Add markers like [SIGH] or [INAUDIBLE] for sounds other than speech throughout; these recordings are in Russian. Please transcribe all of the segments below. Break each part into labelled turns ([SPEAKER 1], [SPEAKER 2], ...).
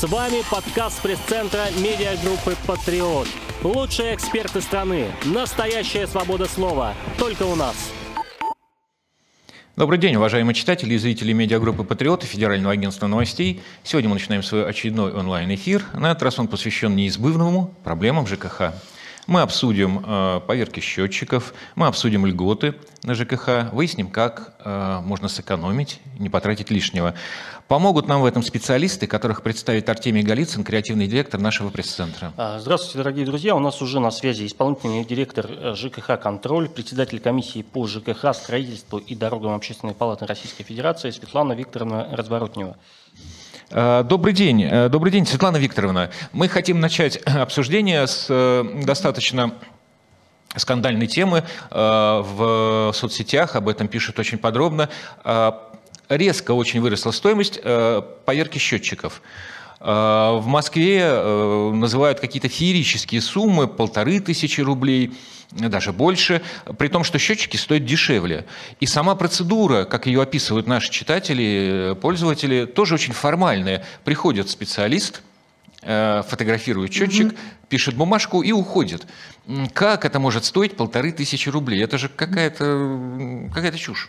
[SPEAKER 1] С вами подкаст пресс-центра медиагруппы «Патриот». Лучшие эксперты страны. Настоящая свобода слова. Только у нас.
[SPEAKER 2] Добрый день, уважаемые читатели и зрители медиагруппы «Патриот» и Федерального агентства новостей. Сегодня мы начинаем свой очередной онлайн-эфир. На этот раз он посвящен неизбывному проблемам ЖКХ. Мы обсудим э, поверки счетчиков, мы обсудим льготы на ЖКХ, выясним, как э, можно сэкономить, не потратить лишнего. Помогут нам в этом специалисты, которых представит Артемий Голицын, креативный директор нашего пресс-центра.
[SPEAKER 1] А, здравствуйте, дорогие друзья. У нас уже на связи исполнительный директор э, ЖКХ «Контроль», председатель комиссии по ЖКХ, строительству и дорогам Общественной палаты Российской Федерации Светлана Викторовна Разворотнева.
[SPEAKER 2] Э, добрый день. Э, добрый день, Светлана Викторовна. Мы хотим начать [CLEARS THROAT] обсуждение с достаточно скандальной темы в соцсетях, об этом пишут очень подробно. Резко очень выросла стоимость поверки счетчиков. В Москве называют какие-то феерические суммы, полторы тысячи рублей – даже больше, при том, что счетчики стоят дешевле. И сама процедура, как ее описывают наши читатели, пользователи, тоже очень формальная. Приходит специалист, э, фотографирует счетчик, угу. пишет бумажку и уходит. Как это может стоить полторы тысячи рублей? Это же какая-то какая чушь.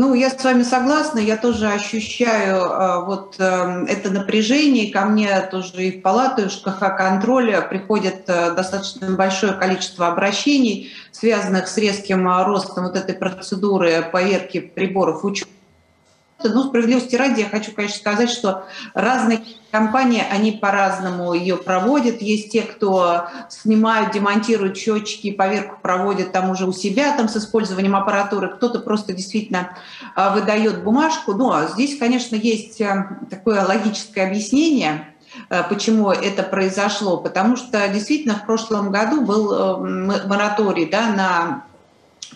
[SPEAKER 3] Ну, я с вами согласна, я тоже ощущаю э, вот э, это напряжение. Ко мне тоже и в палату, и в ШКХ контроля приходит э, достаточно большое количество обращений, связанных с резким э, ростом вот этой процедуры поверки приборов учета ну, справедливости ради, я хочу, конечно, сказать, что разные компании, они по-разному ее проводят. Есть те, кто снимают, демонтируют счетчики, поверку проводят там уже у себя там с использованием аппаратуры. Кто-то просто действительно а, выдает бумажку. Но ну, а здесь, конечно, есть э, такое логическое объяснение, э, почему это произошло. Потому что действительно в прошлом году был э, мораторий да, на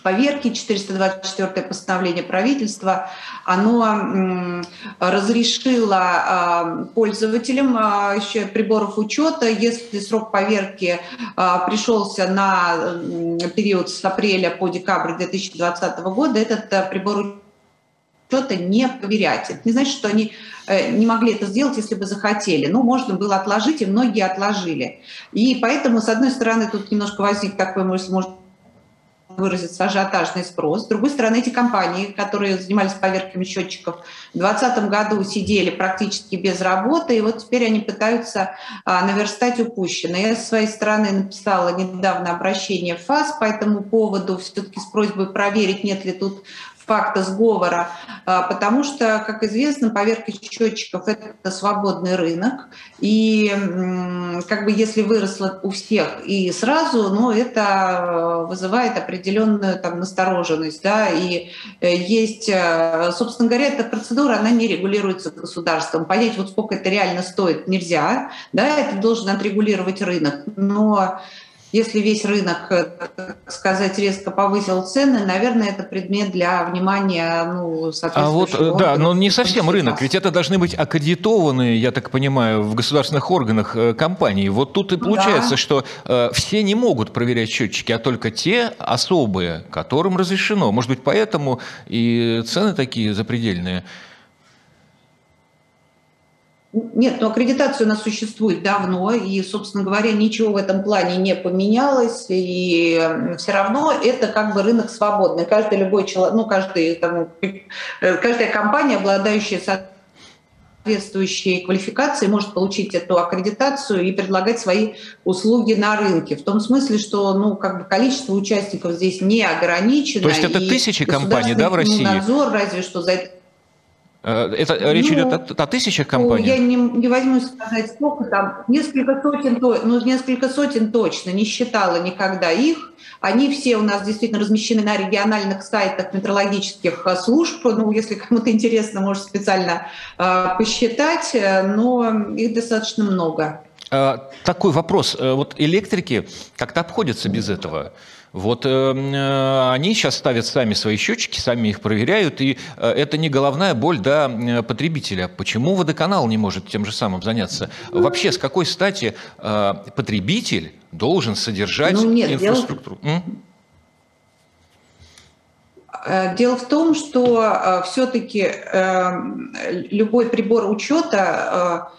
[SPEAKER 3] поверки, 424 постановление правительства, оно разрешило а, пользователям а, еще приборов учета, если срок поверки а, пришелся на период с апреля по декабрь 2020 года, этот прибор учета не проверять. Это не значит, что они э, не могли это сделать, если бы захотели. Ну, можно было отложить, и многие отложили. И поэтому, с одной стороны, тут немножко возник такой, может, выразиться ажиотажный спрос. С другой стороны, эти компании, которые занимались поверками счетчиков, в 2020 году сидели практически без работы, и вот теперь они пытаются а, наверстать упущенное. Я, с своей стороны, написала недавно обращение в ФАС по этому поводу, все-таки с просьбой проверить, нет ли тут факта сговора, а, потому что, как известно, поверка счетчиков – это свободный рынок, и как бы если выросло у всех и сразу, ну, это вызывает определенную там настороженность, да, и э, есть, э, собственно говоря, эта процедура, она не регулируется государством. Понять, вот сколько это реально стоит, нельзя, да, это должен отрегулировать рынок, но если весь рынок, э, так сказать, резко повысил цены, наверное, это предмет для внимания ну,
[SPEAKER 2] А вот, э, да, но не совсем рынок, ведь это должны быть аккредитованные, я так понимаю, в государственных органах э, компании. Вот тут и получается, да. что э, все не могут проверять счетчики, а только те особые, которым разрешено. Может быть, поэтому и цены такие запредельные.
[SPEAKER 3] Нет, но аккредитация у нас существует давно, и, собственно говоря, ничего в этом плане не поменялось, и все равно это как бы рынок свободный. Каждый любой человек, ну, каждый, там, э, каждая компания, обладающая соответствующей квалификацией, может получить эту аккредитацию и предлагать свои услуги на рынке. В том смысле, что ну, как бы количество участников здесь не ограничено.
[SPEAKER 2] То есть это тысячи компаний, да, в России?
[SPEAKER 3] Надзор, разве что за это
[SPEAKER 2] это э, речь ну, идет о, о тысячах компаний?
[SPEAKER 3] Я не, не возьму сказать сколько там, несколько сотен, ну несколько сотен точно, не считала никогда их. Они все у нас действительно размещены на региональных сайтах метрологических э, служб. Ну, если кому-то интересно, может специально э, посчитать, но их достаточно много.
[SPEAKER 2] Такой вопрос. Вот электрики как-то обходятся без этого. Вот э, э, они сейчас ставят сами свои счетчики, сами их проверяют, и э, это не головная боль да, потребителя. Почему водоканал не может тем же самым заняться? Вообще, с какой стати э, потребитель должен содержать ну, нет, инфраструктуру?
[SPEAKER 3] Дело... Э, дело в том, что э, все-таки эм, любой прибор учета,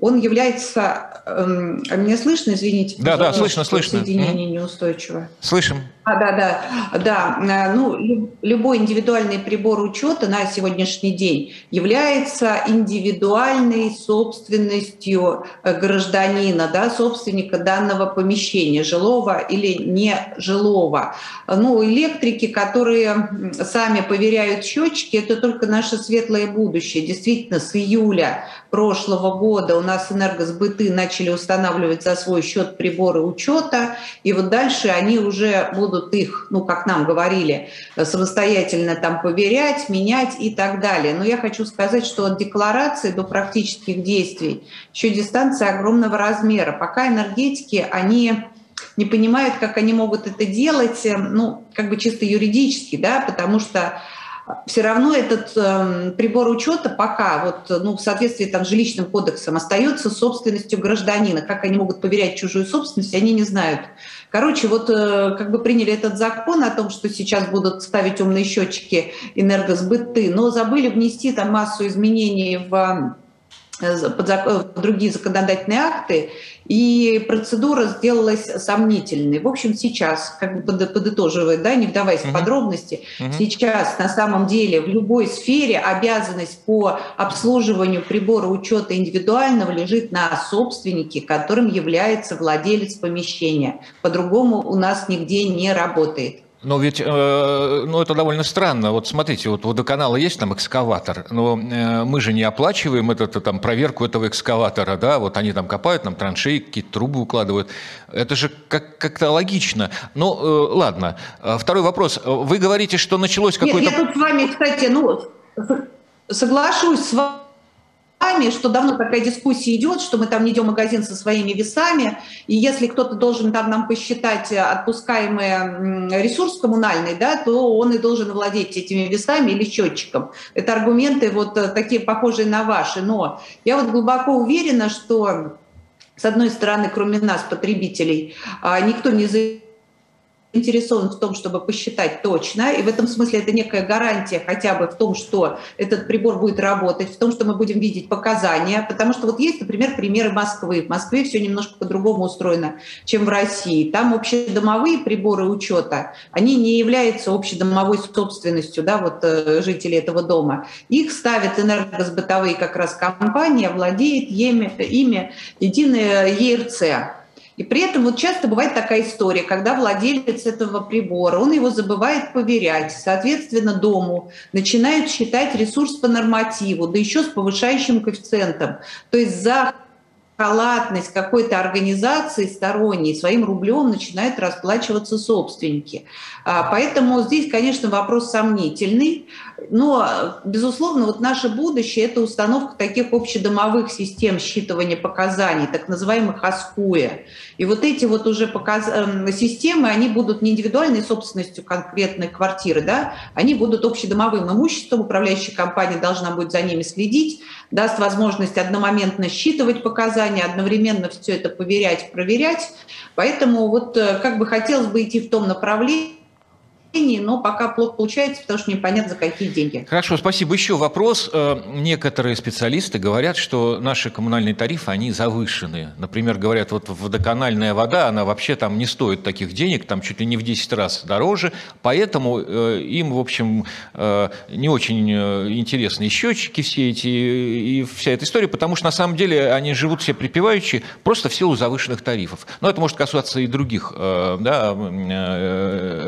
[SPEAKER 3] он является... А меня слышно, извините?
[SPEAKER 2] Да, да, слышно, слышно.
[SPEAKER 3] Соединение неустойчивое.
[SPEAKER 2] Слышим.
[SPEAKER 3] А, да, да, да. Ну, любой индивидуальный прибор учета на сегодняшний день является индивидуальной собственностью гражданина, да, собственника данного помещения, жилого или нежилого. Ну, электрики, которые сами проверяют счетчики, это только наше светлое будущее. Действительно, с июля прошлого года у нас энергосбыты начали устанавливать за свой счет приборы учета, и вот дальше они уже будут их, ну, как нам говорили, самостоятельно там поверять, менять и так далее. Но я хочу сказать, что от декларации до практических действий еще дистанция огромного размера. Пока энергетики, они не понимают, как они могут это делать, ну, как бы чисто юридически, да, потому что все равно этот э, прибор учета пока вот, ну, в соответствии там, с жилищным кодексом остается собственностью гражданина. Как они могут поверять чужую собственность, они не знают. Короче, вот э, как бы приняли этот закон о том, что сейчас будут ставить умные счетчики энергосбыты, но забыли внести там массу изменений в под э, другие законодательные акты, и процедура сделалась сомнительной. В общем, сейчас, как бы подытоживая, да, не вдаваясь uh-huh. в подробности, uh-huh. сейчас на самом деле в любой сфере обязанность по обслуживанию прибора учета индивидуального лежит на собственнике, которым является владелец помещения. По-другому у нас нигде не работает.
[SPEAKER 2] Но ведь, э, ну, это довольно странно. Вот смотрите, вот у водоканала есть там экскаватор, но э, мы же не оплачиваем это, там, проверку этого экскаватора, да, вот они там копают, там траншеи, какие-то трубы укладывают. Это же как- как-то логично. Ну, э, ладно. Э, второй вопрос. Вы говорите, что началось какое-то...
[SPEAKER 3] Нет, я тут с вами, кстати, ну, соглашусь с вами весами, что давно такая дискуссия идет, что мы там не идем в магазин со своими весами, и если кто-то должен там нам посчитать отпускаемый ресурс коммунальный, да, то он и должен владеть этими весами или счетчиком. Это аргументы вот э, такие похожие на ваши. Но я вот глубоко уверена, что с одной стороны, кроме нас, потребителей, а, никто не заявляет заинтересован в том, чтобы посчитать точно, и в этом смысле это некая гарантия хотя бы в том, что этот прибор будет работать, в том, что мы будем видеть показания, потому что вот есть, например, примеры Москвы. В Москве все немножко по-другому устроено, чем в России. Там общедомовые приборы учета, они не являются общедомовой собственностью да, вот, э, жителей этого дома. Их ставят энергосбытовые как раз компании, владеет ими, ими единая ЕРЦ. И при этом вот часто бывает такая история, когда владелец этого прибора, он его забывает поверять, соответственно, дому начинают считать ресурс по нормативу, да еще с повышающим коэффициентом. То есть за халатность какой-то организации сторонней своим рублем начинают расплачиваться собственники. А, поэтому здесь, конечно, вопрос сомнительный, но, безусловно, вот наше будущее – это установка таких общедомовых систем считывания показаний, так называемых АСКУЭ. И вот эти вот уже показ... Эм, системы, они будут не индивидуальной собственностью конкретной квартиры, да, они будут общедомовым имуществом, управляющая компания должна будет за ними следить, даст возможность одномоментно считывать показания, одновременно все это поверять, проверять. Поэтому вот э, как бы хотелось бы идти в том направлении, но пока плохо получается, потому что непонятно за какие деньги.
[SPEAKER 2] Хорошо, спасибо. Еще вопрос. Э, некоторые специалисты говорят, что наши коммунальные тарифы, они завышены. Например, говорят, вот водоканальная вода, она вообще там не стоит таких денег, там чуть ли не в 10 раз дороже, поэтому э, им, в общем, э, не очень интересны счетчики все эти и вся эта история, потому что на самом деле они живут все припеваючи просто в силу завышенных тарифов. Но это может касаться и других да,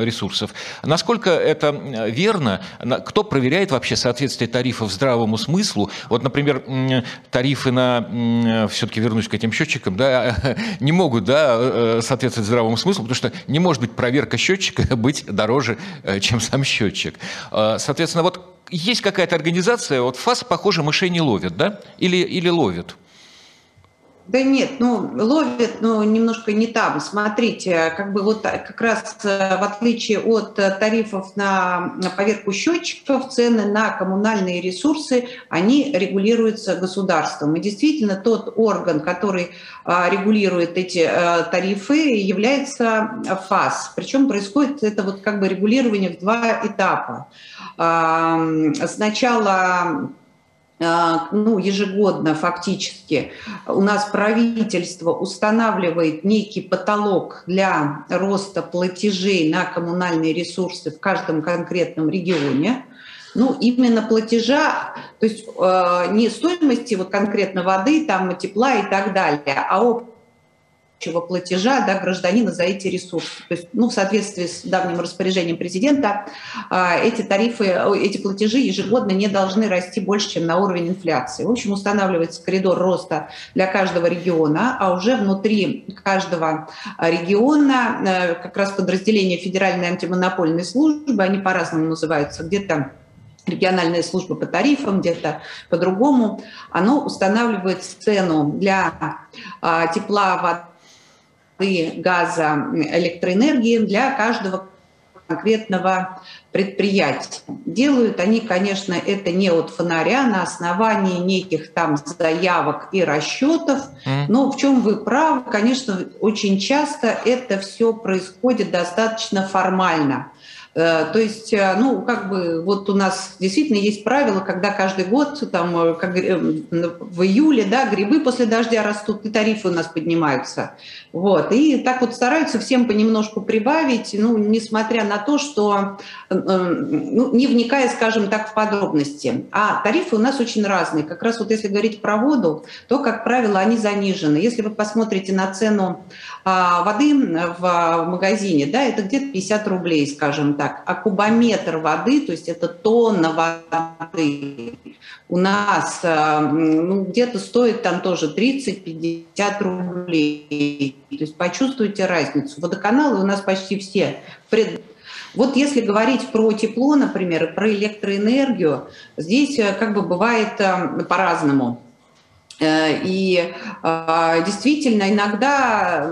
[SPEAKER 2] ресурсов. Насколько это верно? Кто проверяет вообще соответствие тарифов здравому смыслу? Вот, например, тарифы на, все-таки вернусь к этим счетчикам, да, [LAUGHS] не могут да, э, соответствовать здравому смыслу, потому что не может быть проверка счетчика [LAUGHS] быть дороже, э, чем сам счетчик. Э, соответственно, вот есть какая-то организация, вот ФАС, похоже, мышей не ловит, да? Или, или ловит?
[SPEAKER 3] Да нет, ну, ловят, но немножко не там. Смотрите, как бы вот как раз э, в отличие от э, тарифов на, на поверку счетчиков, цены на коммунальные ресурсы, они регулируются государством. И действительно тот орган, который а, регулирует эти а, тарифы, является ФАС. Причем происходит это вот как бы регулирование в два этапа. Сначала ну, ежегодно фактически у нас правительство устанавливает некий потолок для роста платежей на коммунальные ресурсы в каждом конкретном регионе. Ну, именно платежа, то есть э, не стоимости вот конкретно воды, там, тепла и так далее, а общего платежа да, гражданина за эти ресурсы. То есть, ну, в соответствии с давним распоряжением президента, а, эти тарифы, эти платежи ежегодно не должны расти больше, чем на уровень инфляции. В общем, устанавливается коридор роста для каждого региона, а уже внутри каждого региона э, как раз подразделения Федеральной антимонопольной службы, они по-разному называются, где-то региональная служба по тарифам, где-то по-другому, оно устанавливает цену для а, тепла, воды, воды, газа, электроэнергии для каждого конкретного предприятия. Делают они, конечно, это не от фонаря, на основании неких там заявок и расчетов, но в чем вы правы, конечно, очень часто это все происходит достаточно формально. Э, то есть, э, ну, как бы, вот у нас действительно есть правило, когда каждый год, там, э, как, в июле, да, грибы после дождя растут, и тарифы у нас поднимаются. Вот, и так вот стараются всем понемножку прибавить, ну, несмотря на то, что, ну, не вникая, скажем так, в подробности. А тарифы у нас очень разные. Как раз вот если говорить про воду, то, как правило, они занижены. Если вы посмотрите на цену а, воды в магазине, да, это где-то 50 рублей, скажем так, а кубометр воды, то есть это тонна воды, у нас а, ну, где-то стоит там тоже 30-50 рублей. То есть почувствуйте разницу. Водоканалы у нас почти все пред... Вот если говорить про тепло, например, про электроэнергию, здесь э, как бы бывает э, по-разному. Э, и а, действительно, иногда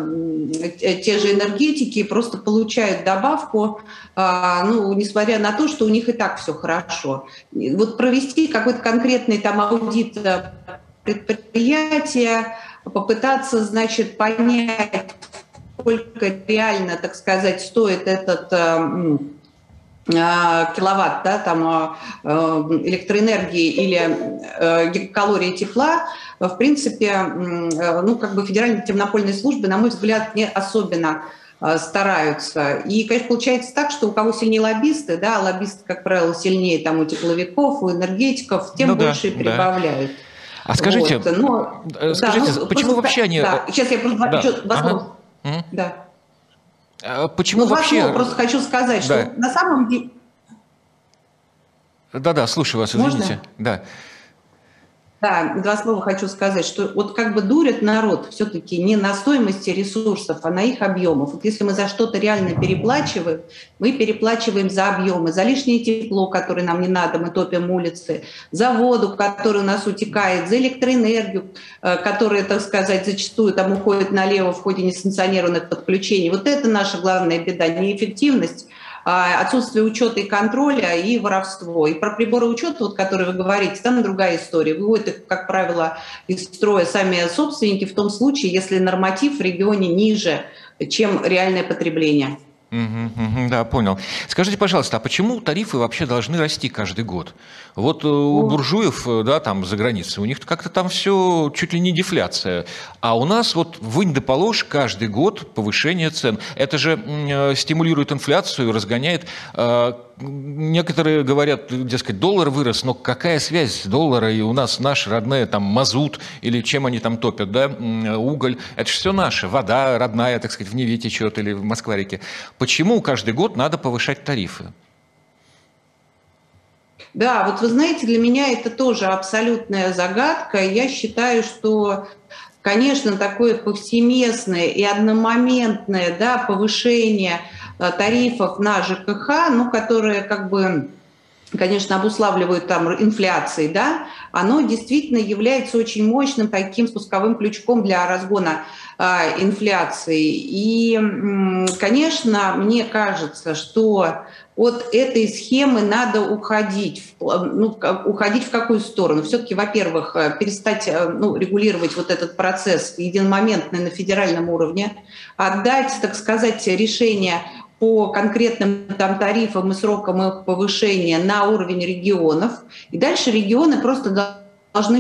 [SPEAKER 3] те же энергетики просто получают добавку, а, ну, несмотря на то, что у них и так все хорошо. Вот провести какой-то конкретный там аудит э, предприятия, попытаться, значит, понять, сколько реально, так сказать, стоит этот э, киловатт да, там, электроэнергии или гигакалории тепла, в принципе, э, ну, как бы федеральные темнопольные службы, на мой взгляд, не особенно э, стараются. И, конечно, получается так, что у кого сильнее лоббисты, да, лоббисты, как правило, сильнее там у тепловиков, у энергетиков, тем да, больше и прибавляют. Да.
[SPEAKER 2] А скажите, вот. Но, э, скажите, да, ну, почему вообще они... Да,
[SPEAKER 3] сейчас я просто да. еще два слова. Ага. Да.
[SPEAKER 2] А почему ну, вообще...
[SPEAKER 3] Слова просто хочу сказать, да. что на самом деле...
[SPEAKER 2] Да-да, слушаю вас, извините.
[SPEAKER 3] Можно?
[SPEAKER 2] Да.
[SPEAKER 3] Да, два слова хочу сказать, что вот как бы дурят народ все-таки не на стоимости ресурсов, а на их объемах. Вот если мы за что-то реально переплачиваем, мы переплачиваем за объемы, за лишнее тепло, которое нам не надо, мы топим улицы, за воду, которая у нас утекает, за электроэнергию, э, которая, так сказать, зачастую там уходит налево в ходе несанкционированных подключений. Вот это наша главная беда, неэффективность отсутствие учета и контроля и воровство. И про приборы учета, вот, которые вы говорите, там другая история. Выводят их, как правило, из строя сами собственники в том случае, если норматив в регионе ниже, чем реальное потребление.
[SPEAKER 2] Да, понял. Скажите, пожалуйста, а почему тарифы вообще должны расти каждый год? Вот э, у буржуев, э, да, там за границей, у них как-то там все чуть ли не дефляция. А у нас вот вынь да положь каждый год повышение цен. Это же э, стимулирует инфляцию, разгоняет. Некоторые говорят, дескать, доллар вырос, но какая связь доллара и у нас наш родной там мазут или чем они там топят, да, уголь. Это же все наше, вода родная, так сказать, в Неве течет или в Москва-реке. Почему каждый год надо повышать тарифы?
[SPEAKER 3] Да, вот вы знаете, для меня это тоже абсолютная загадка. Я считаю, что, конечно, такое повсеместное и одномоментное да, повышение тарифов на ЖКХ, ну, которое как бы конечно, обуславливают там инфляции, да, оно действительно является очень мощным таким спусковым крючком для разгона э, инфляции. И, конечно, мне кажется, что от этой схемы надо уходить. Ну, уходить в какую сторону? Все-таки, во-первых, э, перестать э, ну, регулировать вот этот процесс единомоментно на федеральном уровне, отдать, так сказать, решение по конкретным там, тарифам и срокам их повышения на уровень регионов. И дальше регионы просто должны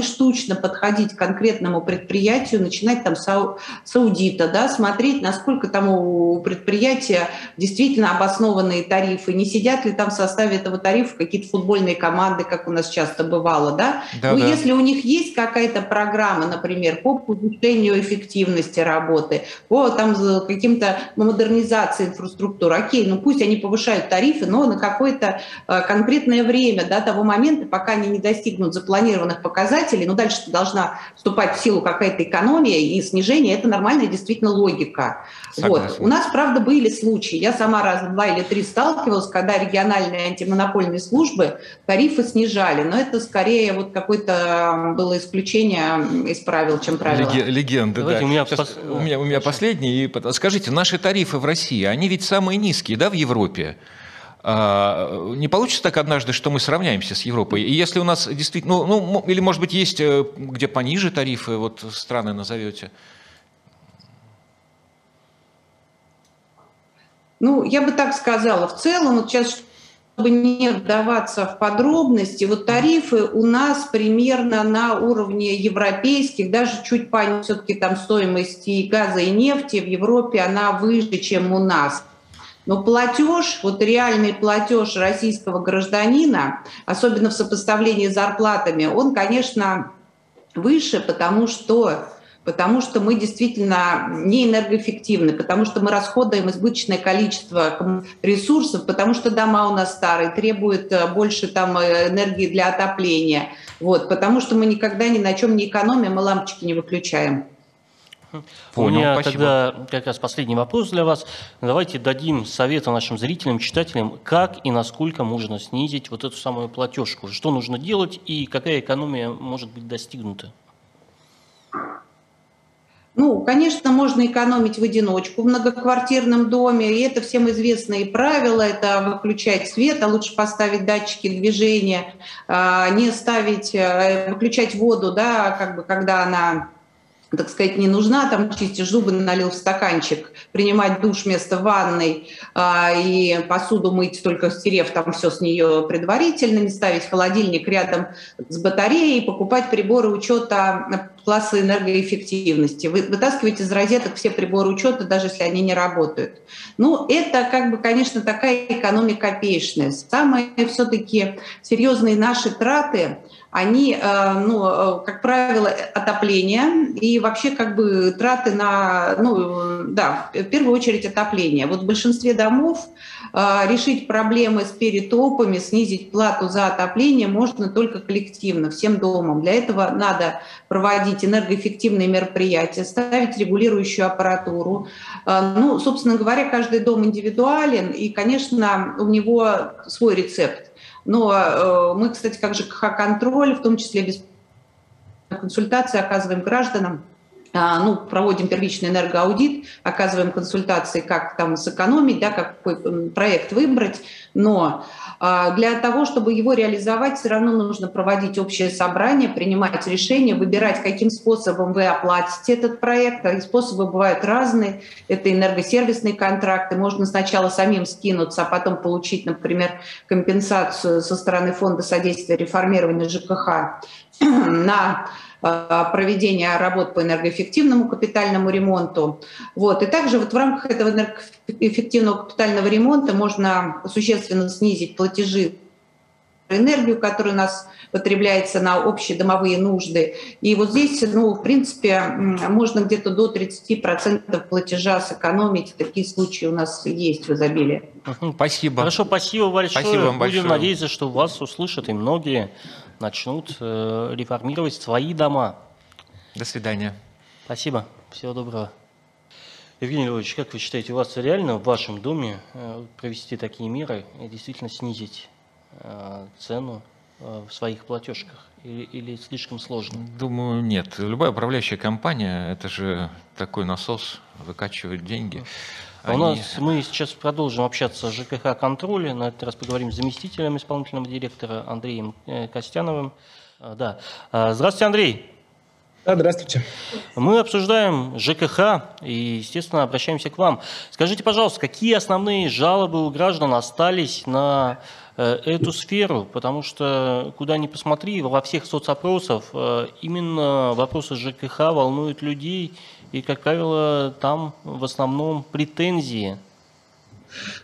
[SPEAKER 3] штучно подходить к конкретному предприятию, начинать там с аудита, да, смотреть, насколько там у предприятия действительно обоснованные тарифы, не сидят ли там в составе этого тарифа какие-то футбольные команды, как у нас часто бывало, да. да ну, да. если у них есть какая-то программа, например, по повышению эффективности работы, по там каким-то модернизации инфраструктуры, окей, ну пусть они повышают тарифы, но на какое-то э, конкретное время, до того момента, пока они не достигнут запланированных показателей, показателей, но дальше должна вступать в силу какая-то экономия и снижение, это нормальная действительно логика. Вот. У нас, правда, были случаи, я сама раз два или три сталкивалась, когда региональные антимонопольные службы тарифы снижали, но это скорее вот какое-то было исключение из правил, чем правило.
[SPEAKER 2] Легенда, да. У меня, Сейчас, пос... у меня, у меня последний. Скажите, наши тарифы в России, они ведь самые низкие, да, в Европе? А, не получится так однажды, что мы сравняемся с Европой? И если у нас действительно, ну, ну или может быть есть э, где пониже тарифы, вот страны назовете?
[SPEAKER 3] Ну, я бы так сказала. В целом, вот сейчас, чтобы не вдаваться в подробности, вот тарифы у нас примерно на уровне европейских, даже чуть по все-таки там стоимости газа и нефти в Европе она выше, чем у нас. Но платеж, вот реальный платеж российского гражданина, особенно в сопоставлении с зарплатами, он, конечно, выше, потому что потому что мы действительно не энергоэффективны, потому что мы расходуем избыточное количество ресурсов, потому что дома у нас старые, требуют э, больше там э, энергии для отопления, вот, потому что мы никогда ни на чем не экономим и лампочки не выключаем. [LAUGHS]
[SPEAKER 1] Понял, У меня спасибо. тогда как раз последний вопрос для вас. Давайте дадим советы нашим зрителям, читателям, как и насколько можно снизить вот эту самую платежку. Что нужно делать и какая экономия может быть достигнута?
[SPEAKER 3] Ну, конечно, можно экономить в одиночку в многоквартирном доме, и это всем известные правила, это выключать свет, а лучше поставить датчики движения, а, не ставить, э, выключать воду, да, как бы, когда она так сказать, не нужна, там чистишь зубы, налил в стаканчик, принимать душ вместо ванной а, и посуду мыть, только стерев там все с нее предварительно, не ставить холодильник рядом с батареей, покупать приборы учета класса энергоэффективности. Вы вытаскиваете из розеток все приборы учета, даже если они не работают. Ну, это, как бы, конечно, такая экономия копеечная. Самые все-таки серьезные наши траты – они, э, ну, э, как правило, отопление и вообще как бы траты на, ну, да, в первую очередь отопление. Вот в большинстве домов э, решить проблемы с перетопами, снизить плату за отопление можно только коллективно, всем домам. Для этого надо проводить энергоэффективные мероприятия, ставить регулирующую аппаратуру. Ну, собственно говоря, каждый дом индивидуален, и, конечно, у него свой рецепт. Но э, мы, кстати, как ЖКХ-контроль, в том числе без консультации оказываем гражданам, а, ну, проводим первичный энергоаудит, оказываем консультации, как там сэкономить, да, какой проект выбрать, но для того, чтобы его реализовать, все равно нужно проводить общее собрание, принимать решения, выбирать, каким способом вы оплатите этот проект. И способы бывают разные. Это энергосервисные контракты. Можно сначала самим скинуться, а потом получить, например, компенсацию со стороны Фонда содействия реформированию ЖКХ на проведения работ по энергоэффективному капитальному ремонту. Вот. И также вот в рамках этого энергоэффективного капитального ремонта можно существенно снизить платежи энергию, которая у нас потребляется на общие домовые нужды. И вот здесь, ну, в принципе, можно где-то до 30% платежа сэкономить. Такие случаи у нас есть в изобилии.
[SPEAKER 1] Спасибо. Хорошо, спасибо большое. Спасибо вам большое. Будем надеяться, что вас услышат и многие начнут э, реформировать свои дома.
[SPEAKER 2] До свидания.
[SPEAKER 1] Спасибо. Всего доброго. Евгений Львович, как вы считаете, у вас реально в вашем доме э, провести такие меры и действительно снизить цену в своих платежках? Или, или слишком сложно?
[SPEAKER 2] Думаю, нет. Любая управляющая компания – это же такой насос, выкачивает деньги.
[SPEAKER 1] Они... У нас мы сейчас продолжим общаться с ЖКХ контроле. На этот раз поговорим с заместителем исполнительного директора Андреем э, Костяновым. А, да. А, здравствуйте, Андрей.
[SPEAKER 4] Да, здравствуйте.
[SPEAKER 1] Мы обсуждаем ЖКХ и, естественно, обращаемся к вам. Скажите, пожалуйста, какие основные жалобы у граждан остались на э, эту сферу? Потому что, куда ни посмотри, во всех соцопросах э, именно вопросы ЖКХ волнуют людей, и, как правило, там в основном претензии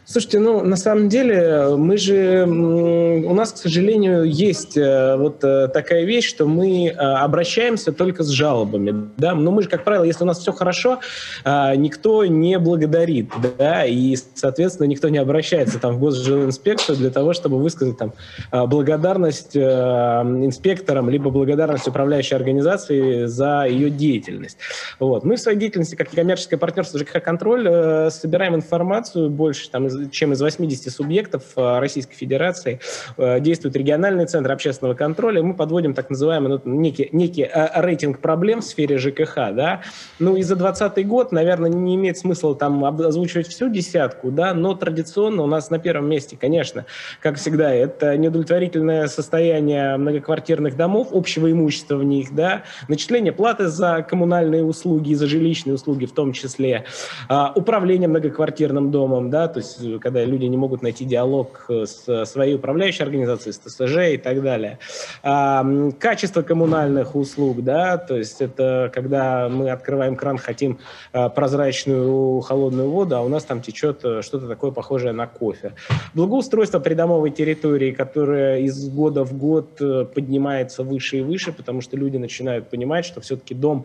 [SPEAKER 4] Слушайте, ну, на самом деле, мы же, у нас, к сожалению, есть э, вот э, такая вещь, что мы э, обращаемся только с жалобами, да, но мы же, как правило, если у нас все хорошо, никто не благодарит, да, и, соответственно, никто не обращается там в госжилинспекцию для того, чтобы высказать там благодарность инспекторам, либо благодарность управляющей организации за ее деятельность. Вот. Мы в своей деятельности, как коммерческое партнерство ЖКХ «Контроль», собираем информацию больше, там, чем из 80 субъектов э, Российской Федерации э, действуют региональные центры общественного контроля. Мы подводим так называемый ну, некий, некий э, рейтинг проблем в сфере ЖКХ. Да? Ну и за 2020 год, наверное, не имеет смысла там озвучивать всю десятку, да, но традиционно у нас на первом месте, конечно, как всегда, это неудовлетворительное состояние многоквартирных домов, общего имущества в них, да, начисление платы за коммунальные услуги, за жилищные услуги в том числе, а, управление многоквартирным домом, да, то есть когда люди не могут найти диалог э, с своей управляющей организацией, с ТСЖ и так далее. А, качество коммунальных услуг, да, то есть это когда мы открываем кран, хотим а, прозрачную холодную воду, а у нас там течет э, что-то такое похожее на кофе. Благоустройство придомовой территории, которое из года в год э, поднимается выше и выше, потому что люди начинают понимать, что все-таки дом,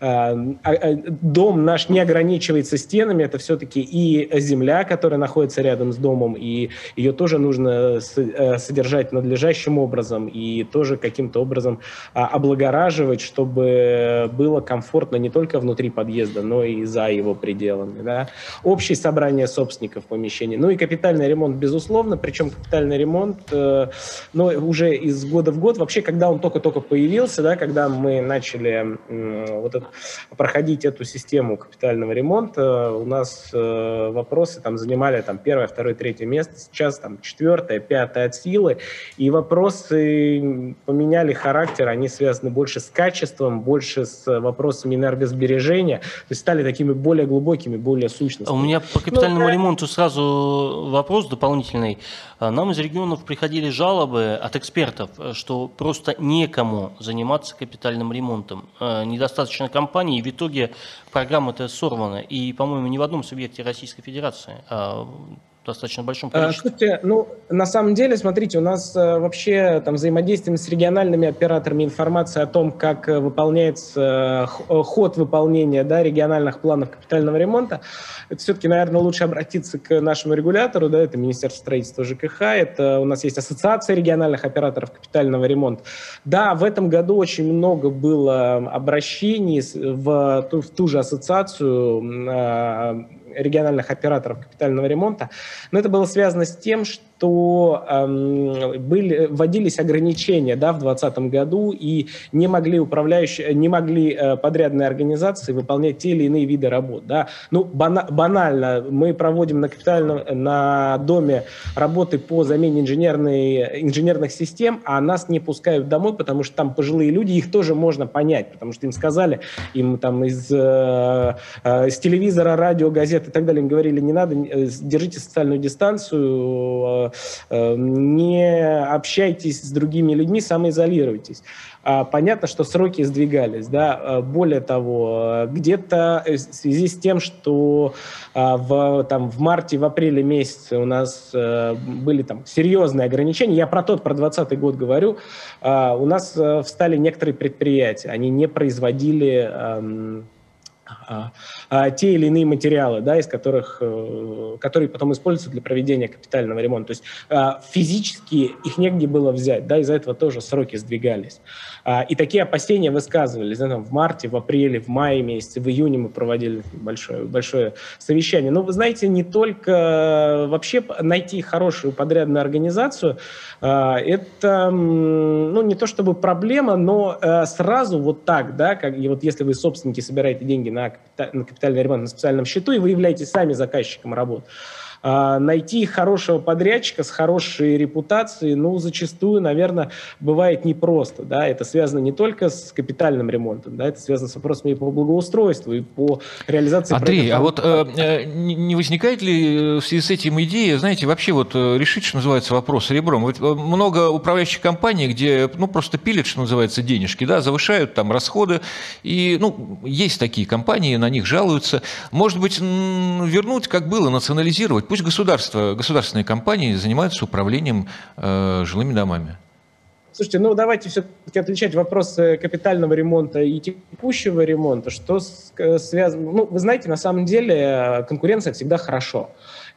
[SPEAKER 4] а, дом наш не ограничивается стенами, это все-таки и земля, которая находится рядом с домом, и ее тоже нужно э, содержать надлежащим образом и тоже каким-то образом а, облагораживать, чтобы было комфортно не только внутри подъезда, но и за его пределами. Да? Общее собрание собственников помещений. Ну и капитальный ремонт, безусловно, причем капитальный ремонт, э, но уже из года в год, вообще, когда он только-только появился, да, когда мы начали э, вот это, проходить эту систему капитального ремонта, у нас э, вопросы там занимали там первое, второе, третье место, сейчас там четвертое, пятое от силы, и вопросы поменяли характер, они связаны больше с качеством, больше с вопросами энергосбережения, то есть стали такими более глубокими, более сущностными.
[SPEAKER 1] У меня по капитальному ну, ремонту сразу вопрос дополнительный. Нам из регионов приходили жалобы от экспертов, что просто некому заниматься капитальным ремонтом. Недостаточно компаний, и в итоге программа-то сорвана. И, по-моему, ни в одном субъекте Российской Федерации, а достаточно большом а, количестве.
[SPEAKER 4] Слушайте, ну, на самом деле, смотрите, у нас э, вообще там взаимодействие с региональными операторами информация о том, как э, выполняется э, ход выполнения да, региональных планов капитального ремонта, это все-таки, наверное, лучше обратиться к нашему регулятору, да, это Министерство строительства ЖКХ, это у нас есть Ассоциация региональных операторов капитального ремонта. Да, в этом году очень много было обращений в ту, в ту же ассоциацию а, региональных операторов капитального ремонта, но это было связано с тем, что что эм, были, вводились ограничения да, в 2020 году, и не могли управляющие, не могли э, подрядные организации выполнять те или иные виды работ. Да. Ну, бана, банально, мы проводим на капитальном, на доме работы по замене инженерной, инженерных систем, а нас не пускают домой, потому что там пожилые люди, их тоже можно понять, потому что им сказали, им там из, э, э, из телевизора, радио, газет и так далее, им говорили, не надо, э, держите социальную дистанцию, Э, не общайтесь с другими людьми, самоизолируйтесь. А, понятно, что сроки сдвигались. Да? А, более того, где-то в связи с тем, что в, там, в марте, в апреле месяце у нас э, были там серьезные ограничения, я про тот, про 2020 год говорю, у нас э, встали некоторые предприятия, они не производили а, а, те или иные материалы, да, из которых, э, которые потом используются для проведения капитального ремонта. То есть а, физически их негде было взять, да, из-за этого тоже сроки сдвигались. И такие опасения высказывались да, там, в марте, в апреле, в мае месяце, в июне мы проводили большое, большое совещание. Но вы знаете, не только вообще найти хорошую подрядную организацию, это ну, не то чтобы проблема, но э, сразу вот так, да, как, и вот если вы собственники собираете деньги на, капитальный ремонт на специальном счету, и вы являетесь сами заказчиком работ. А, найти хорошего подрядчика с хорошей репутацией, ну, зачастую, наверное, бывает непросто, да, это связано не только с капитальным ремонтом, да, это связано с вопросами и по благоустройству, и по реализации...
[SPEAKER 2] Андрей, а вот э, э не возникает ли в связи с этим идея, знаете, вообще вот э, решить, что называется, вопрос ребром? Э, много управляющих компаний, где, ну, просто пилят, что называется, денежки, да, завышают там расходы, и, ну, есть такие компании, на них жалуются. Может быть, вернуть, как было, национализировать, Пусть государство, государственные компании занимаются управлением э, жилыми домами.
[SPEAKER 4] Слушайте, ну давайте все-таки отличать вопросы капитального ремонта и текущего ремонта. Что э, связано? Ну, вы знаете, на самом деле э, конкуренция всегда хорошо.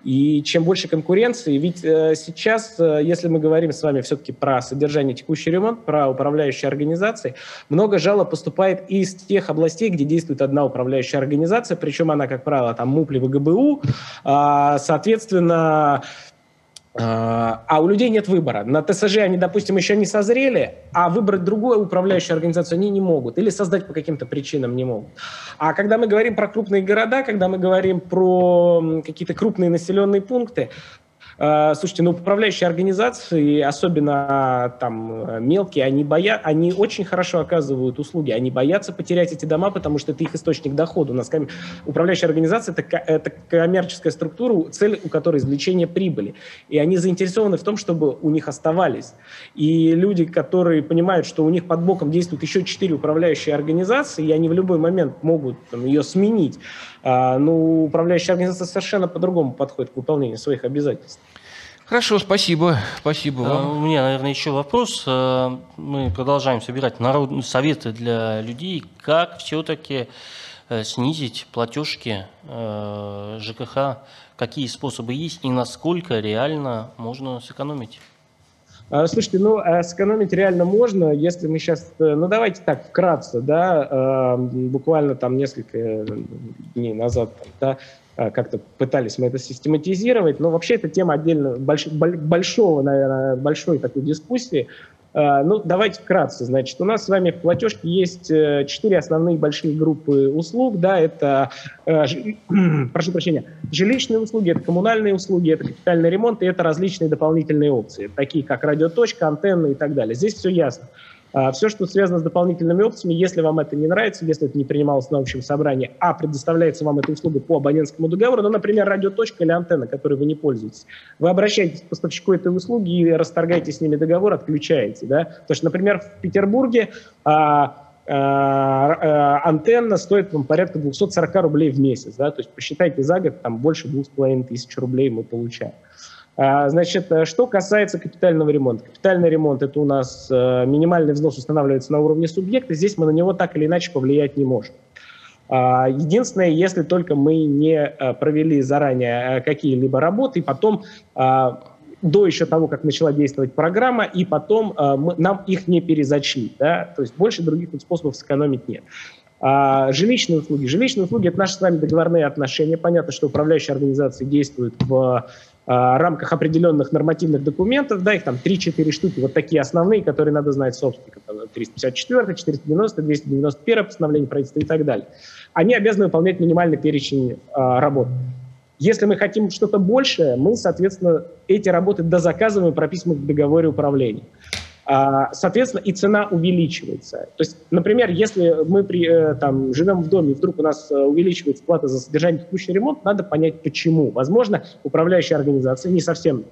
[SPEAKER 4] И чем больше конкуренции, ведь э, сейчас, э, если мы говорим с вами все-таки про содержание текущий ремонт, про управляющие организации, много жалоб поступает из тех областей, где действует одна управляющая организация, причем она, как правило, там МУП либо ГБУ, э, соответственно, а, а у людей нет выбора. На ТСЖ они, допустим, еще не созрели, а выбрать другую управляющую организацию они не могут или создать по каким-то причинам не могут. А когда мы говорим про крупные города, когда мы говорим про какие-то крупные населенные пункты, слушайте, ну, управляющие организации, особенно там мелкие, они, боя... они очень хорошо оказывают услуги. Они боятся потерять эти дома, потому что это их источник дохода. У нас ком... управляющая организация это, это коммерческая структура, цель у которой извлечение прибыли. И они заинтересованы в том, чтобы у них оставались. И люди, которые понимают, что у них под боком действуют еще четыре управляющие организации, и они в любой момент могут там, ее сменить, а, ну, управляющая организация совершенно по-другому подходит к выполнению своих обязательств.
[SPEAKER 2] Хорошо, спасибо. Спасибо вам.
[SPEAKER 1] А, у меня, наверное, еще вопрос. А, мы продолжаем собирать народные советы для людей, как все-таки э, снизить платежки э, ЖКХ, какие способы есть и насколько реально можно сэкономить.
[SPEAKER 4] Слушайте, ну, сэкономить реально можно, если мы сейчас, э, ну, давайте так, вкратце, да, буквально там несколько дней назад, да, Э, как-то пытались мы это систематизировать, но вообще это тема отдельно больш, большого, наверное, большой такой дискуссии. Э, ну, давайте вкратце. Значит, у нас с вами в платежке есть э, четыре основные большие группы услуг. Да, это, [CLEARS THROAT] прошу прощения, жилищные услуги, это коммунальные услуги, это капитальный ремонт и это различные дополнительные опции, такие как радиоточка, антенны и так далее. Здесь все ясно. А, Все, что связано с дополнительными опциями, если вам это не нравится, если это не принималось на общем собрании, а предоставляется вам эта услуга по абонентскому договору, ну, например, радиоточка или антенна, которой вы не пользуетесь, вы обращаетесь к поставщику этой услуги и расторгаете с ними договор, отключаете. Да? То есть, например, в Петербурге а, а, а, антенна стоит вам порядка 240 рублей в месяц. Да? То есть посчитайте за год, там больше 2500 рублей мы получаем. А, значит, э, что касается капитального ремонта. Капитальный ремонт – это у нас э, минимальный взнос устанавливается на уровне субъекта. Здесь мы на него так или иначе повлиять не можем. А, единственное, если только мы не э, провели заранее какие-либо работы, и потом а, до еще того, как начала действовать программа, и потом мы, нам их не перезачли. Да? То есть больше других способов сэкономить нет. А, жилищные услуги. Жилищные услуги – это наши с вами договорные отношения. Понятно, что управляющие организации действуют в рамках определенных нормативных документов, да, их там 3-4 штуки, вот такие основные, которые надо знать собственникам, 354, 490, 291 постановление правительства и так далее. Они обязаны выполнять минимальный перечень а, работ. Если мы хотим что-то большее, мы, соответственно, эти работы дозаказываем и прописываем в договоре управления. А, соответственно, и цена увеличивается. То есть, например, если мы при, э, там, живем в доме, и вдруг у нас э, увеличивается плата за содержание текущий ремонт, надо понять, почему. Возможно, управляющая организация не совсем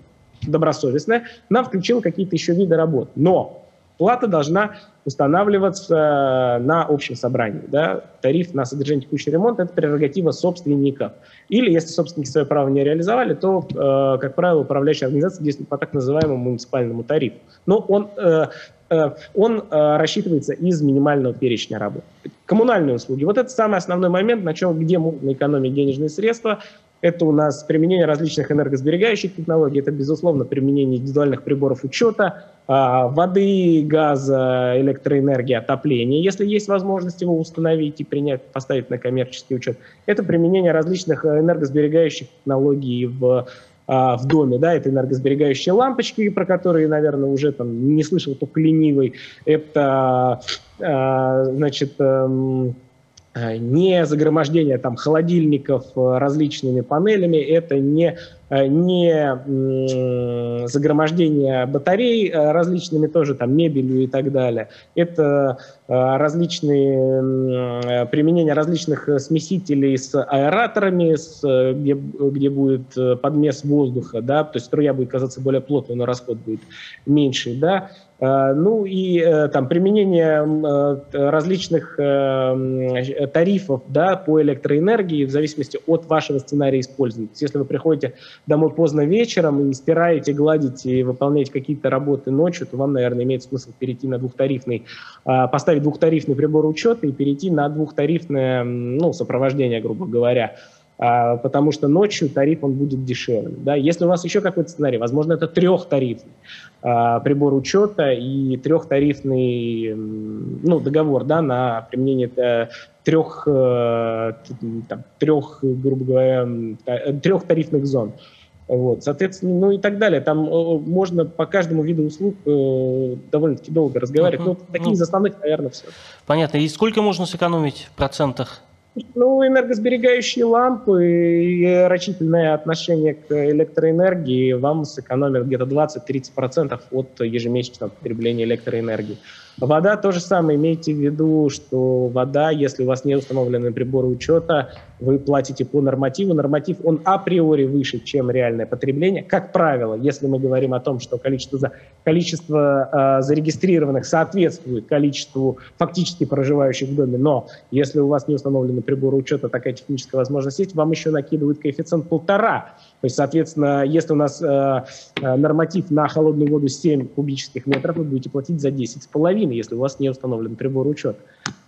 [SPEAKER 4] добросовестная, нам включила какие-то еще виды работ. Но плата должна устанавливаться на общем собрании. Да? Тариф на содержание текущий ремонт – это прерогатива собственников. Или, если собственники свое право не реализовали, то, э, как правило, управляющая организация действует по так называемому муниципальному тарифу. Но он, э, э, он э, рассчитывается из минимального перечня работ. коммунальные услуги. Вот это самый основной момент, на чем, где можно экономить денежные средства. Это у нас применение различных энергосберегающих технологий, это, безусловно, применение индивидуальных приборов учета, а, воды, газа, электроэнергии, отопления, если есть возможность его установить и принять, поставить на коммерческий учет. Это применение различных энергосберегающих технологий в а, в доме, да, это энергосберегающие лампочки, про которые, наверное, уже там не слышал только ленивый, это, а, значит, эм, не загромождение там холодильников э, различными панелями, это не, э, не загромождение батарей различными тоже там мебелью и так далее. Это различные применение различных смесителей с аэраторами, с, где, где будет подмес воздуха, да, то есть струя будет казаться более плотной, но расход будет меньше, да, Э, ну и э, там применение э, различных тарифов да, по электроэнергии в зависимости от вашего сценария использования. То есть если вы приходите домой поздно вечером и стираете, гладите и выполняете какие-то работы ночью, то вам, наверное, имеет смысл перейти на двухтарифный, поставить двухтарифный прибор учета и перейти на двухтарифное ну, сопровождение, грубо говоря. А, потому что ночью тариф он будет дешевле. Да? Если у вас еще какой-то сценарий, возможно, это трехтарифный а, прибор учета и трехтарифный ну, договор да, на применение э, трех, э, там, трех, грубо говоря, трех тарифных зон. Вот, соответственно, ну и так далее. Там э, можно по каждому виду услуг э, довольно-таки долго разговаривать. Uh-huh. Ну, такие ну, из основных, наверное, все.
[SPEAKER 1] Понятно. И сколько можно сэкономить в процентах
[SPEAKER 4] ну, энергосберегающие лампы и рачительное отношение к электроэнергии вам сэкономят где-то 20-30% от ежемесячного потребления электроэнергии. Вода то же самое. Имейте в виду, что вода, если у вас не установлены приборы учета, вы платите по нормативу. Норматив, он априори выше, чем реальное потребление. Как правило, если мы говорим о том, что количество, количество э, зарегистрированных соответствует количеству фактически проживающих в доме, но если у вас не установлены приборы учета, такая техническая возможность есть, вам еще накидывают коэффициент полтора то есть, соответственно, если у нас э, э норматив на холодную воду 7 кубических метров, вы будете платить за 10,5, если у вас не установлен прибор учета.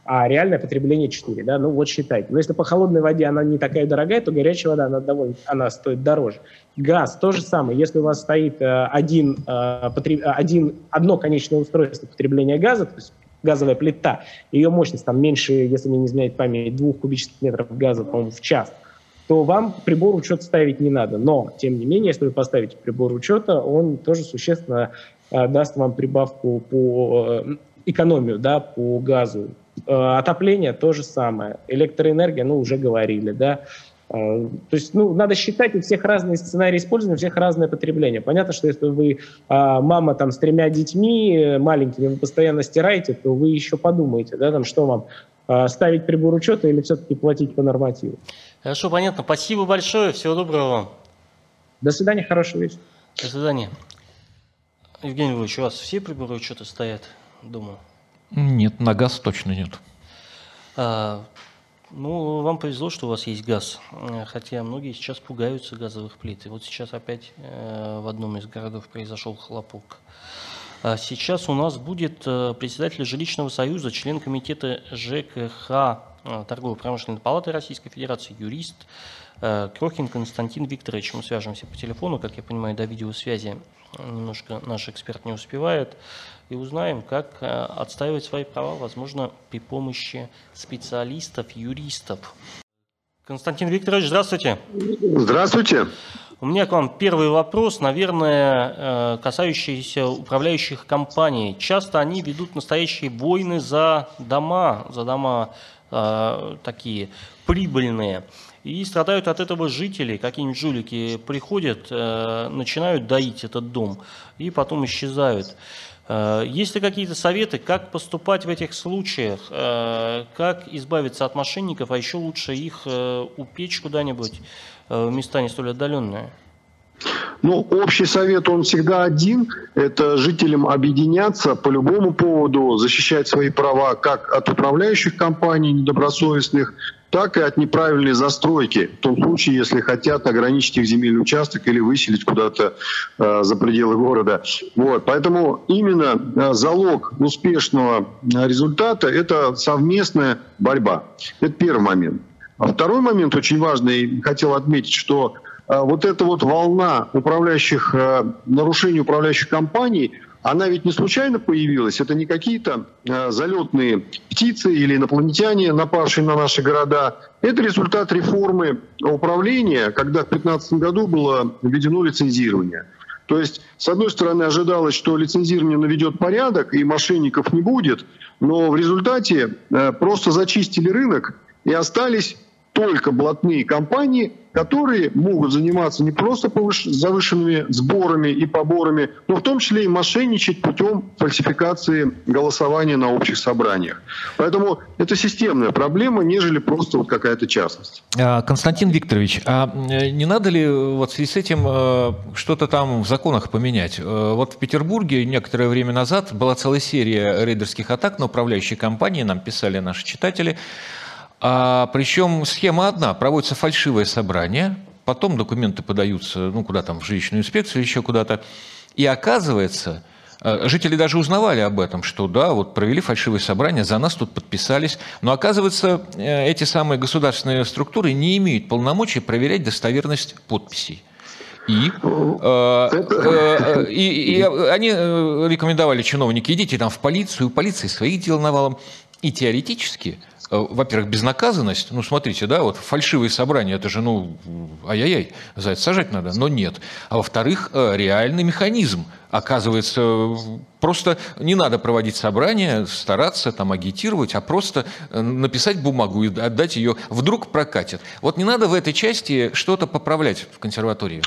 [SPEAKER 4] А реальное потребление 4, да, ну вот считайте. Но если по холодной воде она не такая дорогая, то горячая вода, она довольно, она стоит дороже. Газ, то же самое. Если у вас стоит э, один, э, потреб, один, одно конечное устройство потребления газа, то есть газовая плита, ее мощность там меньше, если мне не изменяет память, двух кубических метров газа, по-моему, в час – то вам прибор учета ставить не надо. Но, тем не менее, если вы поставите прибор учета, он тоже существенно э, даст вам прибавку по э, экономию да, по газу. Э, отопление то же самое. Электроэнергия, ну, уже говорили, да. То есть, ну, надо считать, у всех разные сценарии использования, у всех разное потребление. Понятно, что если вы мама там с тремя детьми маленькими, вы постоянно стираете, то вы еще подумаете, да, там, что вам ставить прибор учета или все-таки платить по нормативу.
[SPEAKER 1] Хорошо, понятно. Спасибо большое. Всего доброго вам.
[SPEAKER 4] До свидания, хорошего вечера.
[SPEAKER 1] До свидания. Евгений Львович, у вас все приборы учета стоят дома?
[SPEAKER 2] Нет, на газ точно нет.
[SPEAKER 1] А, ну, вам повезло, что у вас есть газ, хотя многие сейчас пугаются газовых плит. И вот сейчас опять э, в одном из городов произошел хлопок. А сейчас у нас будет э, председатель жилищного союза, член комитета ЖКХ э, Торгово-промышленной палаты Российской Федерации, юрист Крохин Константин Викторович. Мы свяжемся по телефону, как я понимаю, до видеосвязи немножко наш эксперт не успевает и узнаем, как э, отстаивать свои права, возможно, при помощи специалистов, юристов. Константин Викторович, здравствуйте.
[SPEAKER 5] Здравствуйте.
[SPEAKER 1] У меня к вам первый вопрос, наверное, э, касающийся управляющих компаний. Часто они ведут настоящие войны за дома, за дома э, такие прибыльные. И страдают от этого жители, какие-нибудь жулики приходят, э, начинают доить этот дом и потом исчезают. Э, есть ли какие-то советы, как поступать в этих случаях, э, как избавиться от мошенников, а еще лучше их э, упечь куда-нибудь в места не столь отдаленные?
[SPEAKER 5] Ну, общий совет, он всегда один. Это жителям объединяться по любому поводу, защищать свои права как от управляющих компаний недобросовестных, так и от неправильной застройки, в том случае, если хотят ограничить их земельный участок или выселить куда-то э, за пределы города. Вот. Поэтому именно э, залог успешного э, результата – это совместная борьба. Это первый момент. А второй момент очень важный, хотел отметить, что э, вот эта вот волна управляющих, э, нарушений управляющих компаний – она ведь не случайно появилась, это не какие-то э, залетные птицы или инопланетяне, напавшие на наши города. Это результат реформы управления, когда в 2015 году было введено лицензирование. То есть, с одной стороны, ожидалось, что лицензирование наведет порядок и мошенников не будет, но в результате э, просто зачистили рынок и остались только блатные компании, которые могут заниматься не просто завышенными сборами и поборами, но в том числе и мошенничать путем фальсификации голосования на общих собраниях. Поэтому это системная проблема, нежели просто вот какая-то частность.
[SPEAKER 2] А, Константин Викторович, а э, не надо ли вот в связи с этим э, что-то там в законах поменять? Э, вот в Петербурге некоторое время назад была целая серия рейдерских атак на управляющие компании, нам писали наши читатели, а, причем схема одна. Проводится фальшивое собрание, потом документы подаются, ну, куда там, в жилищную инспекцию, еще куда-то. И оказывается, э, жители даже узнавали об этом, что да, вот провели фальшивое собрание, за нас тут подписались. Но оказывается, э, эти самые государственные структуры не имеют полномочий проверять достоверность подписей. И, э, э, и, и они рекомендовали чиновники, идите там в полицию, у полиции своих дел навалом. И теоретически Э, во-первых, безнаказанность, ну, смотрите, да, вот фальшивые собрания, это же, ну, ай-яй-яй, за сажать надо, но нет. А во-вторых, э, реальный механизм. Оказывается, просто не надо проводить собрания, стараться там агитировать, а просто э, написать бумагу и отдать ее, вдруг прокатит. Вот не надо в этой части что-то поправлять в консерватории.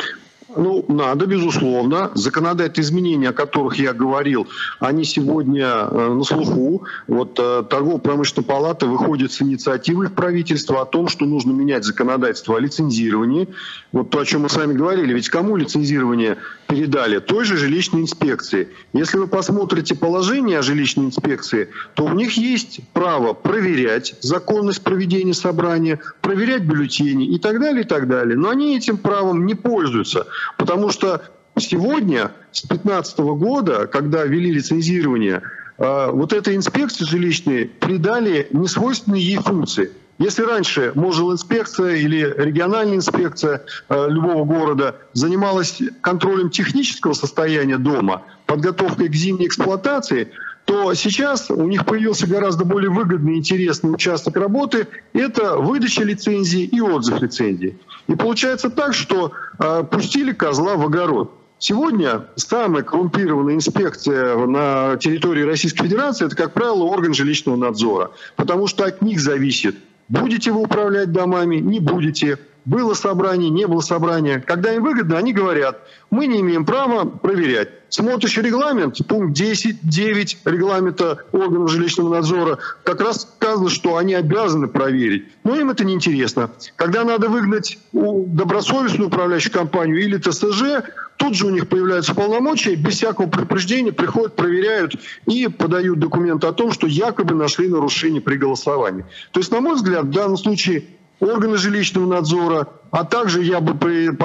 [SPEAKER 5] Ну, надо, безусловно. Законодательные изменения, о которых я говорил, они сегодня э, на слуху. Вот э, торгово-промышленная палата выходит с инициативой в правительство о том, что нужно менять законодательство о лицензировании. Вот то, о чем мы с вами говорили. Ведь кому лицензирование передали? Той же жилищной инспекции. Если вы посмотрите положение о жилищной инспекции, то у них есть право проверять законность проведения собрания, проверять бюллетени и так далее, и так далее. Но они этим правом не пользуются. Потому что сегодня, с 2015 года, когда ввели лицензирование, э, вот этой инспекции жилищной придали несвойственные ей функции. Если раньше инспекция или региональная инспекция э, любого города занималась контролем технического состояния дома, подготовкой к зимней эксплуатации, то сейчас у них появился гораздо более выгодный и интересный участок работы – это выдача лицензии и отзыв лицензии. И получается так, что э, пустили козла в огород. Сегодня самая коррумпированная инспекция на территории Российской Федерации – это, как правило, орган жилищного надзора, потому что от них зависит, будете вы управлять домами, не будете – было собрание, не было собрания. Когда им выгодно, они говорят, мы не имеем права проверять. Смотришь регламент, пункт 10.9 регламента органов жилищного надзора, как раз сказано, что они обязаны проверить. Но им это неинтересно. Когда надо выгнать добросовестную управляющую компанию или ТСЖ, тут же у них появляются полномочия, без всякого предупреждения приходят, проверяют и подают документы о том, что якобы нашли нарушение при голосовании. То есть, на мой взгляд, в данном случае органы жилищного надзора, а также я бы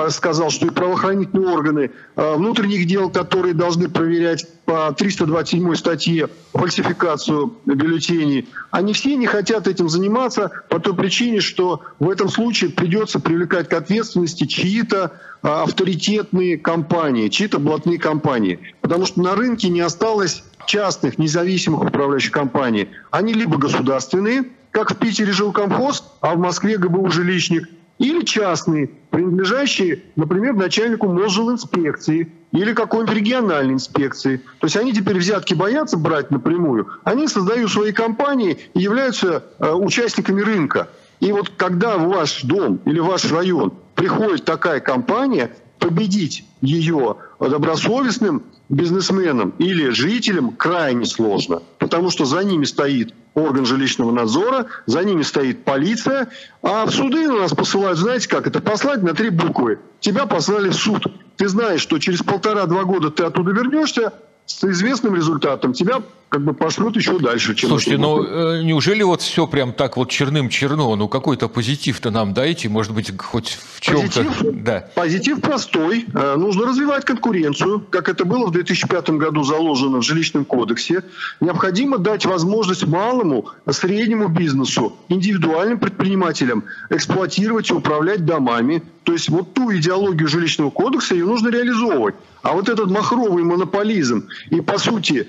[SPEAKER 5] сказал, что и правоохранительные органы э, внутренних дел, которые должны проверять по 327 статье фальсификацию бюллетеней, они все не хотят этим заниматься по той причине, что в этом случае придется привлекать к ответственности чьи-то э, авторитетные компании, чьи-то блатные компании. Потому что на рынке не осталось частных независимых управляющих компаний. Они либо государственные, как в Питере жил комфост, а в Москве ГБУ жилищник, или частные, принадлежащие, например, начальнику инспекции или какой-нибудь региональной инспекции. То есть они теперь взятки боятся брать напрямую, они создают свои компании и являются э, участниками рынка. И вот когда в ваш дом или в ваш район приходит такая компания, победить ее добросовестным бизнесменам или жителям крайне сложно. потому что за ними стоит орган жилищного надзора, за ними стоит полиция, а в суды у нас посылают, знаете как, это послать на три буквы. Тебя послали в суд. Ты знаешь, что через полтора-два года ты оттуда вернешься, с известным результатом тебя как бы пошлют еще дальше.
[SPEAKER 2] Чем Слушайте, ну э, неужели вот все прям так вот черным-черно? Ну какой-то позитив-то нам дайте, может быть, хоть в чем-то.
[SPEAKER 5] Позитив, да. позитив простой. Э, нужно развивать конкуренцию, как это было в 2005 году заложено в жилищном кодексе. Необходимо дать возможность малому, среднему бизнесу, индивидуальным предпринимателям эксплуатировать и управлять домами. То есть вот ту идеологию жилищного кодекса ее нужно реализовывать. А вот этот махровый монополизм и, по сути,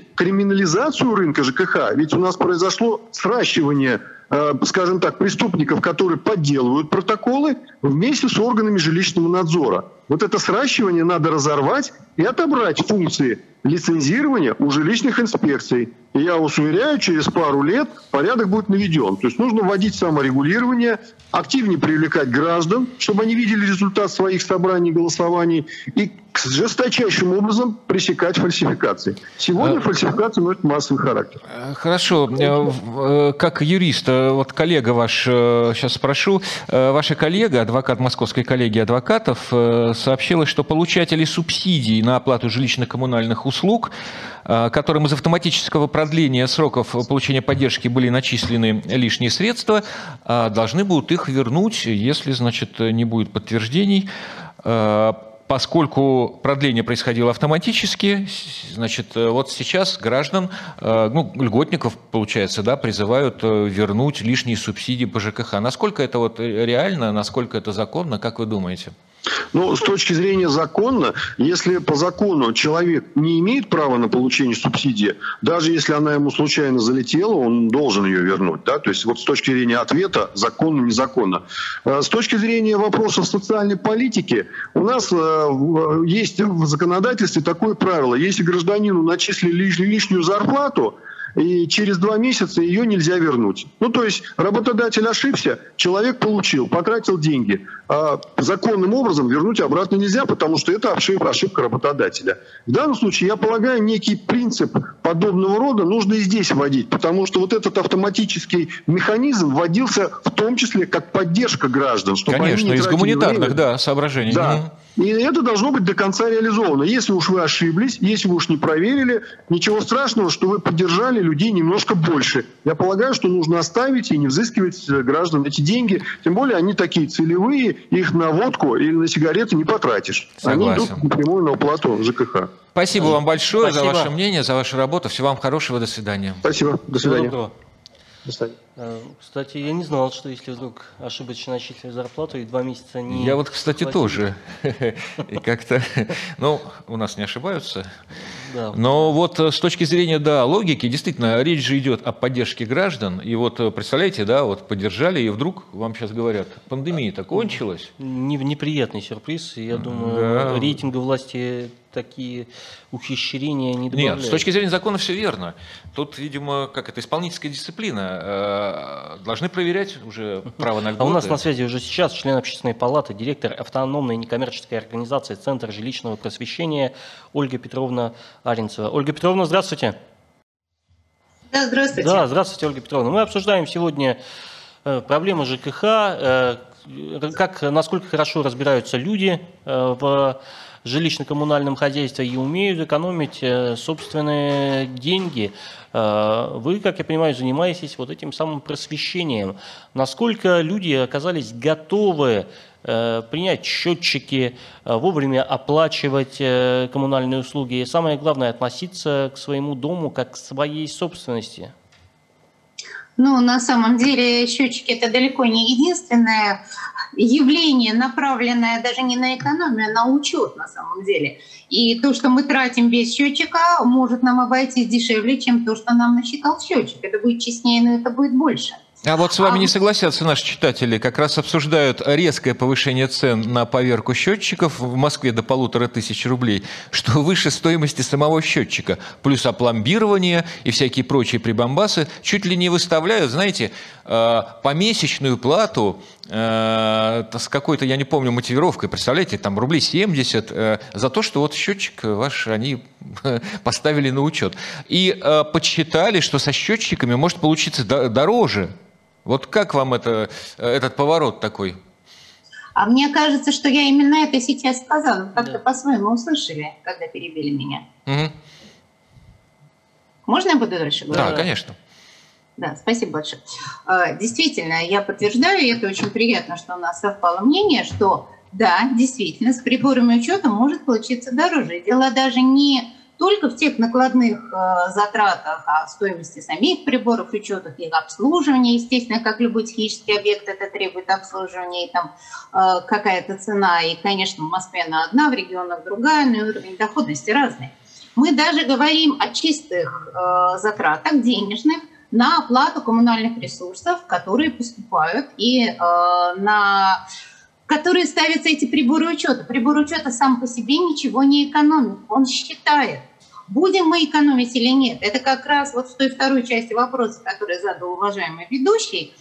[SPEAKER 5] криминализацию рынка ЖКХ, ведь у нас произошло сращивание Э, скажем так, преступников, которые подделывают протоколы вместе с органами жилищного надзора. Вот это сращивание надо разорвать и отобрать функции лицензирования у жилищных инспекций. И я вас уверяю, через пару лет порядок будет наведен. То есть нужно вводить саморегулирование, активнее привлекать граждан, чтобы они видели результат своих собраний, голосований, и жесточайшим образом пресекать фальсификации. Сегодня а... фальсификация носит массовый характер.
[SPEAKER 2] Э, хорошо. Э, как юрист, вот коллега ваш, сейчас спрошу, ваша коллега, адвокат Московской коллегии адвокатов, сообщила, что получатели субсидий на оплату жилищно-коммунальных услуг, которым из автоматического продления сроков получения поддержки были начислены лишние средства, должны будут их вернуть, если, значит, не будет подтверждений поскольку продление происходило автоматически, значит, э, вот сейчас граждан, э, ну, льготников, получается, да, призывают э, вернуть лишние субсидии по ЖКХ. Насколько это вот реально, насколько это законно, как вы думаете?
[SPEAKER 5] Ну, с точки зрения закона, если по закону человек не имеет права на получение субсидии, даже если она ему случайно залетела, он должен ее вернуть. Да? То есть вот с точки зрения ответа, законно, незаконно. А с точки зрения вопросов социальной политики, у нас э, есть в законодательстве такое правило. Если гражданину начислили лишнюю зарплату, и через два месяца ее нельзя вернуть. Ну, то есть работодатель ошибся, человек получил, потратил деньги. А законным образом вернуть обратно нельзя, потому что это ошибка, ошибка работодателя. В данном случае, я полагаю, некий принцип подобного рода нужно и здесь вводить, потому что вот этот автоматический механизм вводился в том числе как поддержка граждан.
[SPEAKER 2] Чтобы Конечно, из гуманитарных время. да, соображений.
[SPEAKER 5] Да. И это должно быть до конца реализовано. Если уж вы ошиблись, если вы уж не проверили, ничего страшного, что вы поддержали людей немножко больше. Я полагаю, что нужно оставить и не взыскивать граждан эти деньги. Тем более они такие целевые, их на водку или на сигареты не потратишь. Согласен. Они идут напрямую на уплату ЖКХ.
[SPEAKER 2] Спасибо вам большое Спасибо. за ваше мнение, за вашу работу. Всего вам хорошего. До свидания.
[SPEAKER 5] Спасибо. До свидания.
[SPEAKER 1] Э, кстати, я не знал, что если вдруг ошибочно начислили зарплату и два месяца не...
[SPEAKER 2] Я вот, кстати, платили. тоже. И как-то... Ну, у нас не ошибаются. Да. Но вот э, с точки зрения, да, логики, действительно, речь же идет о поддержке граждан. И вот, э, представляете, да, вот поддержали, и вдруг вам сейчас говорят, пандемия-то кончилась.
[SPEAKER 1] Неприятный сюрприз. Я думаю, да. рейтинга власти такие ухищрения не добавляют.
[SPEAKER 2] Нет, с точки зрения закона все верно. Тут, видимо, как это, исполнительская дисциплина. Э, должны проверять уже право на льготы.
[SPEAKER 1] А у нас на связи уже сейчас член общественной палаты, директор автономной некоммерческой организации Центр жилищного просвещения Ольга Петровна Аренцева. Ольга Петровна, здравствуйте.
[SPEAKER 6] Да, здравствуйте.
[SPEAKER 1] Да, здравствуйте, Ольга Петровна. Мы обсуждаем сегодня э, проблемы ЖКХ, э, как, насколько хорошо разбираются люди в жилищно-коммунальном хозяйстве и умеют экономить э, собственные деньги. Э, вы, как я понимаю, занимаетесь вот этим самым просвещением. Насколько люди оказались готовы э, принять счетчики, вовремя оплачивать коммунальные услуги и самое главное относиться к своему дому как к своей собственности?
[SPEAKER 6] Ну, на самом деле счетчики это далеко не единственное явление, направленное даже не на экономию, а на учет на самом деле. И то, что мы тратим без счетчика, может нам обойтись дешевле, чем то, что нам насчитал счетчик. Это будет честнее, но это будет больше.
[SPEAKER 2] А вот с вами а... не согласятся наши читатели. Как раз обсуждают резкое повышение цен на поверку счетчиков в Москве до полутора тысяч рублей, что [LAUGHS] выше стоимости самого счетчика. Плюс опломбирование и всякие прочие прибамбасы чуть ли не выставляют, знаете, э, помесячную плату э, с какой-то, я не помню, мотивировкой, представляете, там рублей 70 э, за то, что вот счетчик ваш они [LAUGHS] поставили на учет. И подсчитали, что со счетчиками может получиться дороже вот как вам это, этот поворот такой?
[SPEAKER 3] А мне кажется, что я именно это сейчас сказала. Как-то да. по-своему услышали, когда перебили меня. Угу. Можно я буду дальше
[SPEAKER 2] говорить? Да, конечно.
[SPEAKER 3] Да, спасибо большое. А, действительно, я подтверждаю, и это очень приятно, что у нас совпало мнение, что да, действительно, с приборами учета может получиться дороже. Дело даже не только в тех накладных э, затратах, а стоимости самих приборов учетов, их обслуживания, естественно, как любой технический объект, это требует обслуживания, и там э, какая-то цена, и, конечно, в Москве она одна, в регионах другая, но и уровень доходности разный. Мы даже говорим о чистых э, затратах денежных на оплату коммунальных ресурсов, которые поступают, и на которые ставятся эти приборы учета. Прибор учета сам по себе ничего не экономит. Он считает, будем мы экономить или нет. Это как раз вот в той второй части вопроса, который задал уважаемый ведущий.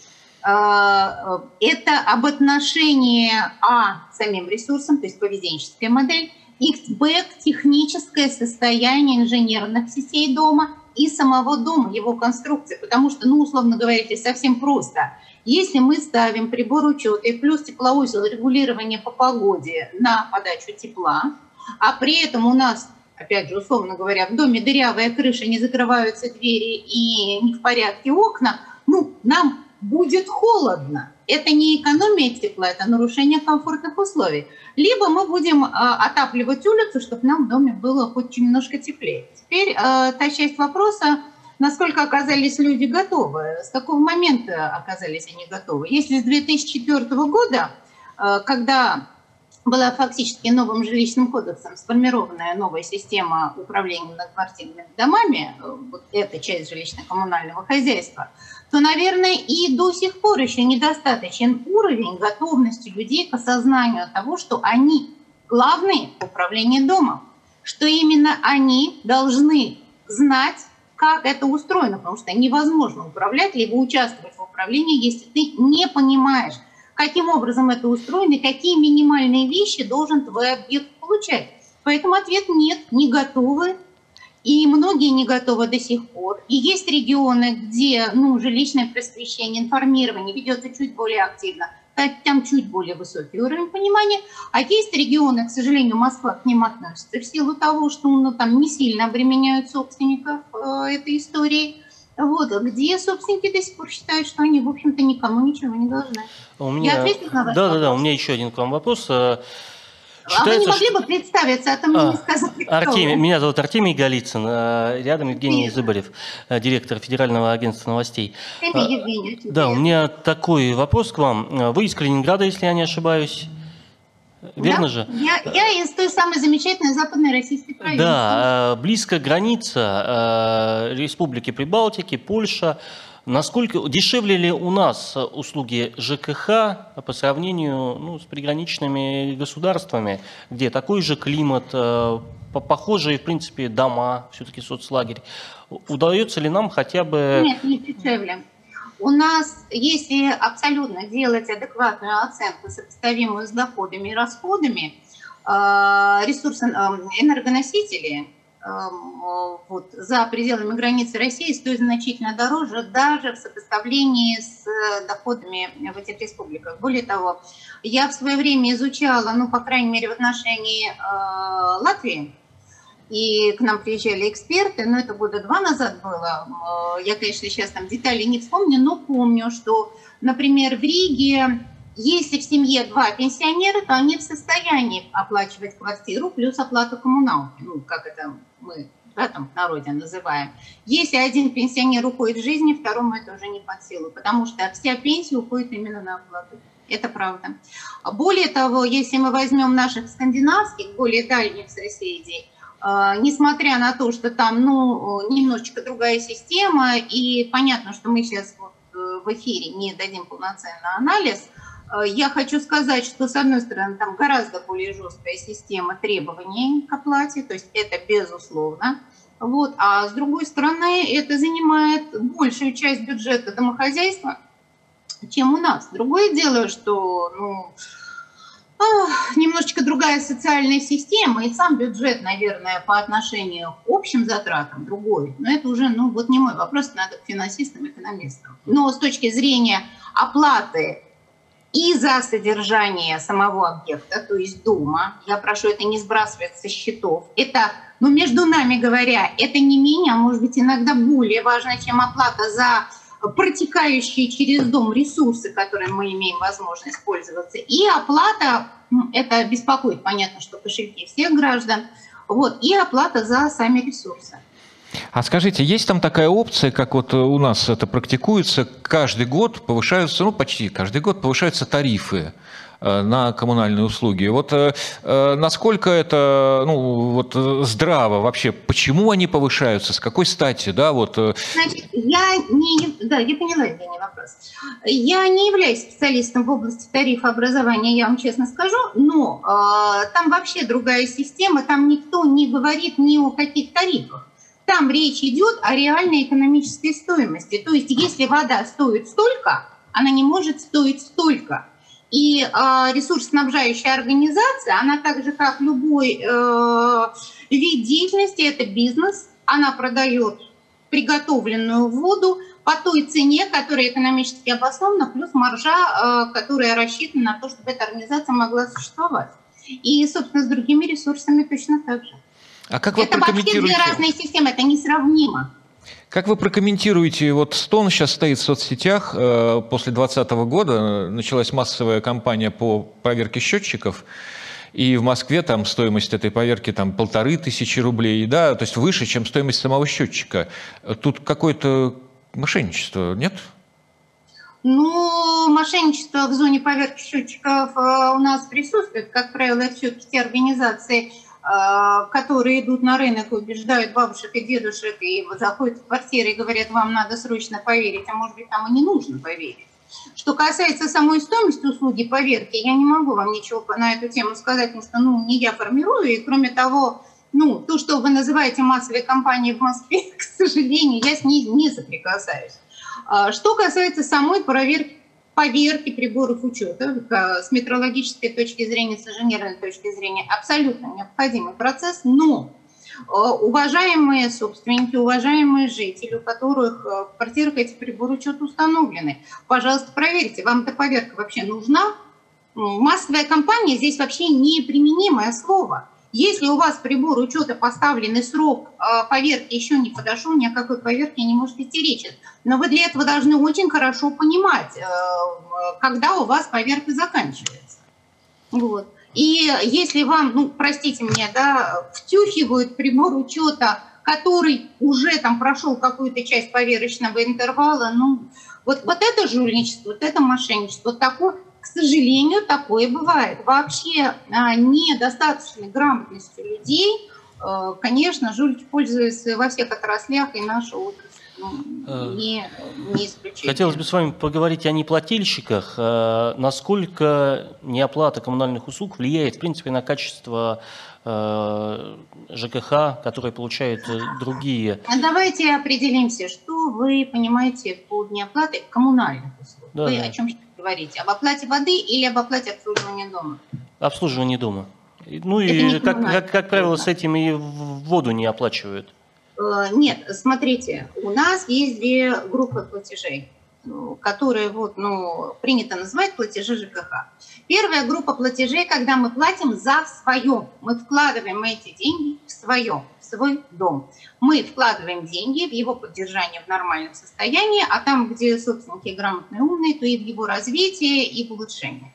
[SPEAKER 3] А, это об отношении А самим ресурсам, то есть поведенческая модель, и Б техническое состояние инженерных сетей дома и самого дома, его конструкции. Потому что, ну, условно говоря, совсем просто – если мы ставим прибор учета и плюс теплоузел регулирования по погоде на подачу тепла, а при этом у нас, опять же, условно говоря, в доме дырявая крыша, не закрываются двери и не в порядке окна, ну, нам будет холодно. Это не экономия тепла, это нарушение комфортных условий. Либо мы будем э, отапливать улицу, чтобы нам в доме было хоть немножко теплее. Теперь э, та часть вопроса, насколько оказались люди готовы, с какого момента оказались они готовы. Если с 2004 года, э, когда была фактически новым жилищным кодексом сформированная новая система управления многоквартирными домами, э, вот эта часть жилищно-коммунального хозяйства, то, наверное, и до сих пор еще недостаточен уровень готовности людей к осознанию того, что они главные в управлении домом, что именно они должны знать, как это устроено, потому что невозможно управлять, либо участвовать в управлении, если ты не понимаешь, каким образом это устроено и какие минимальные вещи должен твой объект получать. Поэтому ответ нет, не готовы. И многие не готовы до сих пор. И есть регионы, где ну, жилищное просвещение, информирование ведется чуть более активно там чуть более высокий уровень понимания. А есть регионы, к сожалению, Москва к ним относится в силу того, что ну, там не сильно обременяют собственников э, этой истории. Вот, где собственники до сих пор считают, что они, в общем-то, никому ничего не должны.
[SPEAKER 1] У меня... Я ответила на ваш Да, да, да, у меня еще один к вам вопрос.
[SPEAKER 3] Считается, а вы не могли бы представиться, а то мне а, не сказали,
[SPEAKER 1] Артемий, Меня зовут Артемий Голицын, э, рядом Евгений Нет. Зыбарев, директор Федерального агентства новостей. Артемий Евгений. Да, у меня такой вопрос к вам. Вы из Калининграда, если я не ошибаюсь. Верно да? же?
[SPEAKER 3] Я, я из той самой замечательной западной российской провинции.
[SPEAKER 1] Да, э, близко граница Республики Прибалтики, Польша. Насколько дешевле ли у нас услуги ЖКХ по сравнению ну, с приграничными государствами, где такой же климат, э, похожие, в принципе, дома, все-таки соцлагерь. Удается ли нам хотя бы...
[SPEAKER 3] Нет, не дешевле. У нас, если абсолютно делать адекватную оценку, сопоставимую с доходами и расходами, э, ресурсы э, энергоносители Эм, вот, за пределами границы России стоит значительно дороже даже в сопоставлении с э, доходами в этих республиках. Более того, я в свое время изучала, ну, по крайней мере, в отношении э, Латвии, и к нам приезжали эксперты, но это года два назад было. Э, я, конечно, сейчас там детали не вспомню, но помню, что, например, в Риге если в семье два пенсионера, то они в состоянии оплачивать квартиру плюс оплату коммуналки, ну, как это мы да, там, в народе называем. Если один пенсионер уходит в жизни, второму это уже не под силу, потому что вся пенсия уходит именно на оплату. Это правда. Более того, если мы возьмем наших скандинавских, более дальних соседей, несмотря на то, что там ну, немножечко другая система, и понятно, что мы сейчас вот, в эфире не дадим полноценный анализ, я хочу сказать, что, с одной стороны, там гораздо более жесткая система требований к оплате, то есть это безусловно. Вот. А с другой стороны, это занимает большую часть бюджета домохозяйства, чем у нас. Другое дело, что ну, немножечко другая социальная система, и сам бюджет, наверное, по отношению к общим затратам другой. Но это уже, ну, вот не мой вопрос, надо к финансистам, экономистам. Но с точки зрения оплаты и за содержание самого объекта, то есть дома, я прошу это не сбрасывать со счетов, это, ну, между нами говоря, это не менее, а может быть иногда более важно, чем оплата за протекающие через дом ресурсы, которые мы имеем возможность пользоваться, и оплата, это беспокоит, понятно, что кошельки всех граждан, вот, и оплата за сами ресурсы.
[SPEAKER 2] А скажите, есть там такая опция, как вот у нас это практикуется, каждый год повышаются, ну почти каждый год повышаются тарифы? Э, на коммунальные услуги. Вот э, э, насколько это ну, вот, здраво вообще? Почему они повышаются? С какой стати? Да, вот...
[SPEAKER 3] Значит, я не... Да, я поняла, Евгений, вопрос. Я не являюсь специалистом в области тарифа образования, я вам честно скажу, но э, там вообще другая система, там никто не говорит ни о каких тарифах. Там речь идет о реальной экономической стоимости. То есть, если вода стоит столько, она не может стоить столько. И э, ресурсоснабжающая организация, она так же, как любой э, вид деятельности, это бизнес, она продает приготовленную воду по той цене, которая экономически обоснована, плюс маржа, э, которая рассчитана на то, чтобы эта организация могла существовать. И, собственно, с другими ресурсами точно так же.
[SPEAKER 2] А как вы
[SPEAKER 3] это вообще две разные системы, это несравнимо.
[SPEAKER 2] Как вы прокомментируете, вот Стон сейчас стоит в соцсетях, э, после 2020 года началась массовая кампания по проверке счетчиков, и в Москве там стоимость этой поверки там полторы тысячи рублей, да, то есть выше, чем стоимость самого счетчика. Тут какое-то мошенничество, нет?
[SPEAKER 3] Ну, мошенничество в зоне поверки счетчиков э, у нас присутствует. Как правило, все-таки те организации, которые идут на рынок и убеждают бабушек и дедушек, и заходят в квартиры и говорят, вам надо срочно поверить, а может быть, там и не нужно поверить. Что касается самой стоимости услуги поверки, я не могу вам ничего на эту тему сказать, потому что ну, не я формирую, и кроме того, ну, то, что вы называете массовой компанией в Москве, [LAUGHS] к сожалению, я с ней не соприкасаюсь. А что касается самой проверки поверки приборов учета с метрологической точки зрения, с инженерной точки зрения абсолютно необходимый процесс, но э, уважаемые собственники, уважаемые жители, у которых э, в квартирах эти приборы учета установлены, пожалуйста, проверьте, вам эта поверка вообще нужна? Массовая компания здесь вообще неприменимое слово. Если у вас прибор учета поставленный срок э, поверки еще не подошел, ни о какой поверке не может идти речи. Но вы для этого должны очень хорошо понимать, э, когда у вас поверка заканчивается. Вот. И если вам, ну, простите меня, да, втюхивают прибор учета, который уже там прошел какую-то часть поверочного интервала, ну, вот, вот это жульничество, вот это мошенничество, такое, к сожалению, такое бывает. Вообще а, недостаточной грамотностью людей, а, конечно, жульки пользуются во всех отраслях, и э, не, не исключение.
[SPEAKER 1] Хотелось бы с вами поговорить о неплательщиках. А, насколько неоплата коммунальных услуг влияет, в принципе, на качество ЖКХ, которые получают э, другие.
[SPEAKER 3] Давайте определимся, что вы понимаете под неоплатой коммунальных услуг. Да, вы да. о чем говорите? Об оплате воды или об оплате обслуживания дома?
[SPEAKER 1] Обслуживание дома. Ну и, как, как, как правило, с этим и воду не оплачивают.
[SPEAKER 3] Э, нет, смотрите, у нас есть две группы платежей, ну, которые вот, ну, принято называть платежи ЖКХ. Первая группа платежей, когда мы платим за свое. Мы вкладываем эти деньги в свое, в свой дом. Мы вкладываем деньги в его поддержание в нормальном состоянии, а там, где собственники грамотные, умные, то и в его развитие, и в улучшение.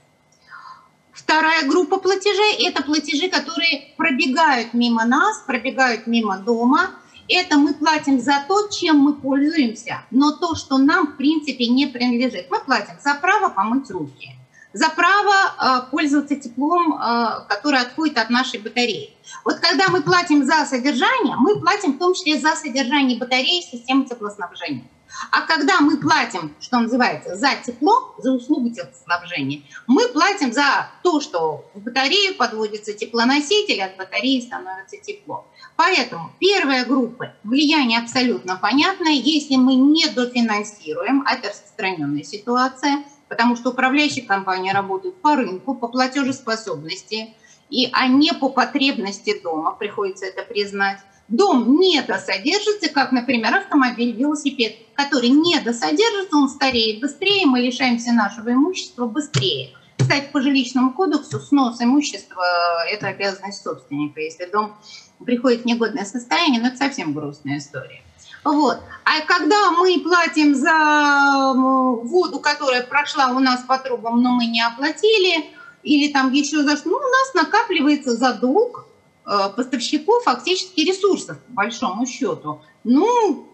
[SPEAKER 3] Вторая группа платежей – это платежи, которые пробегают мимо нас, пробегают мимо дома. Это мы платим за то, чем мы пользуемся, но то, что нам, в принципе, не принадлежит. Мы платим за право помыть руки – за право э, пользоваться теплом, э, которое отходит от нашей батареи. Вот когда мы платим за содержание, мы платим в том числе за содержание батареи системы теплоснабжения. А когда мы платим, что называется, за тепло, за услугу теплоснабжения, мы платим за то, что в батарею подводится теплоноситель, от батареи становится тепло. Поэтому первая группа влияние абсолютно понятное. Если мы не дофинансируем, это распространенная ситуация, потому что управляющие компании работают по рынку, по платежеспособности, и, а не по потребности дома, приходится это признать. Дом не досодержится, как, например, автомобиль, велосипед, который не досодержится, он стареет быстрее, мы лишаемся нашего имущества быстрее. Кстати, по жилищному кодексу снос имущества – это обязанность собственника. Если дом приходит в негодное состояние, ну, это совсем грустная история. Вот. А когда мы платим за воду, которая прошла у нас по трубам, но мы не оплатили, или там еще за что, ну, у нас накапливается э, поставщиков фактически ресурсов, по большому счету. Ну,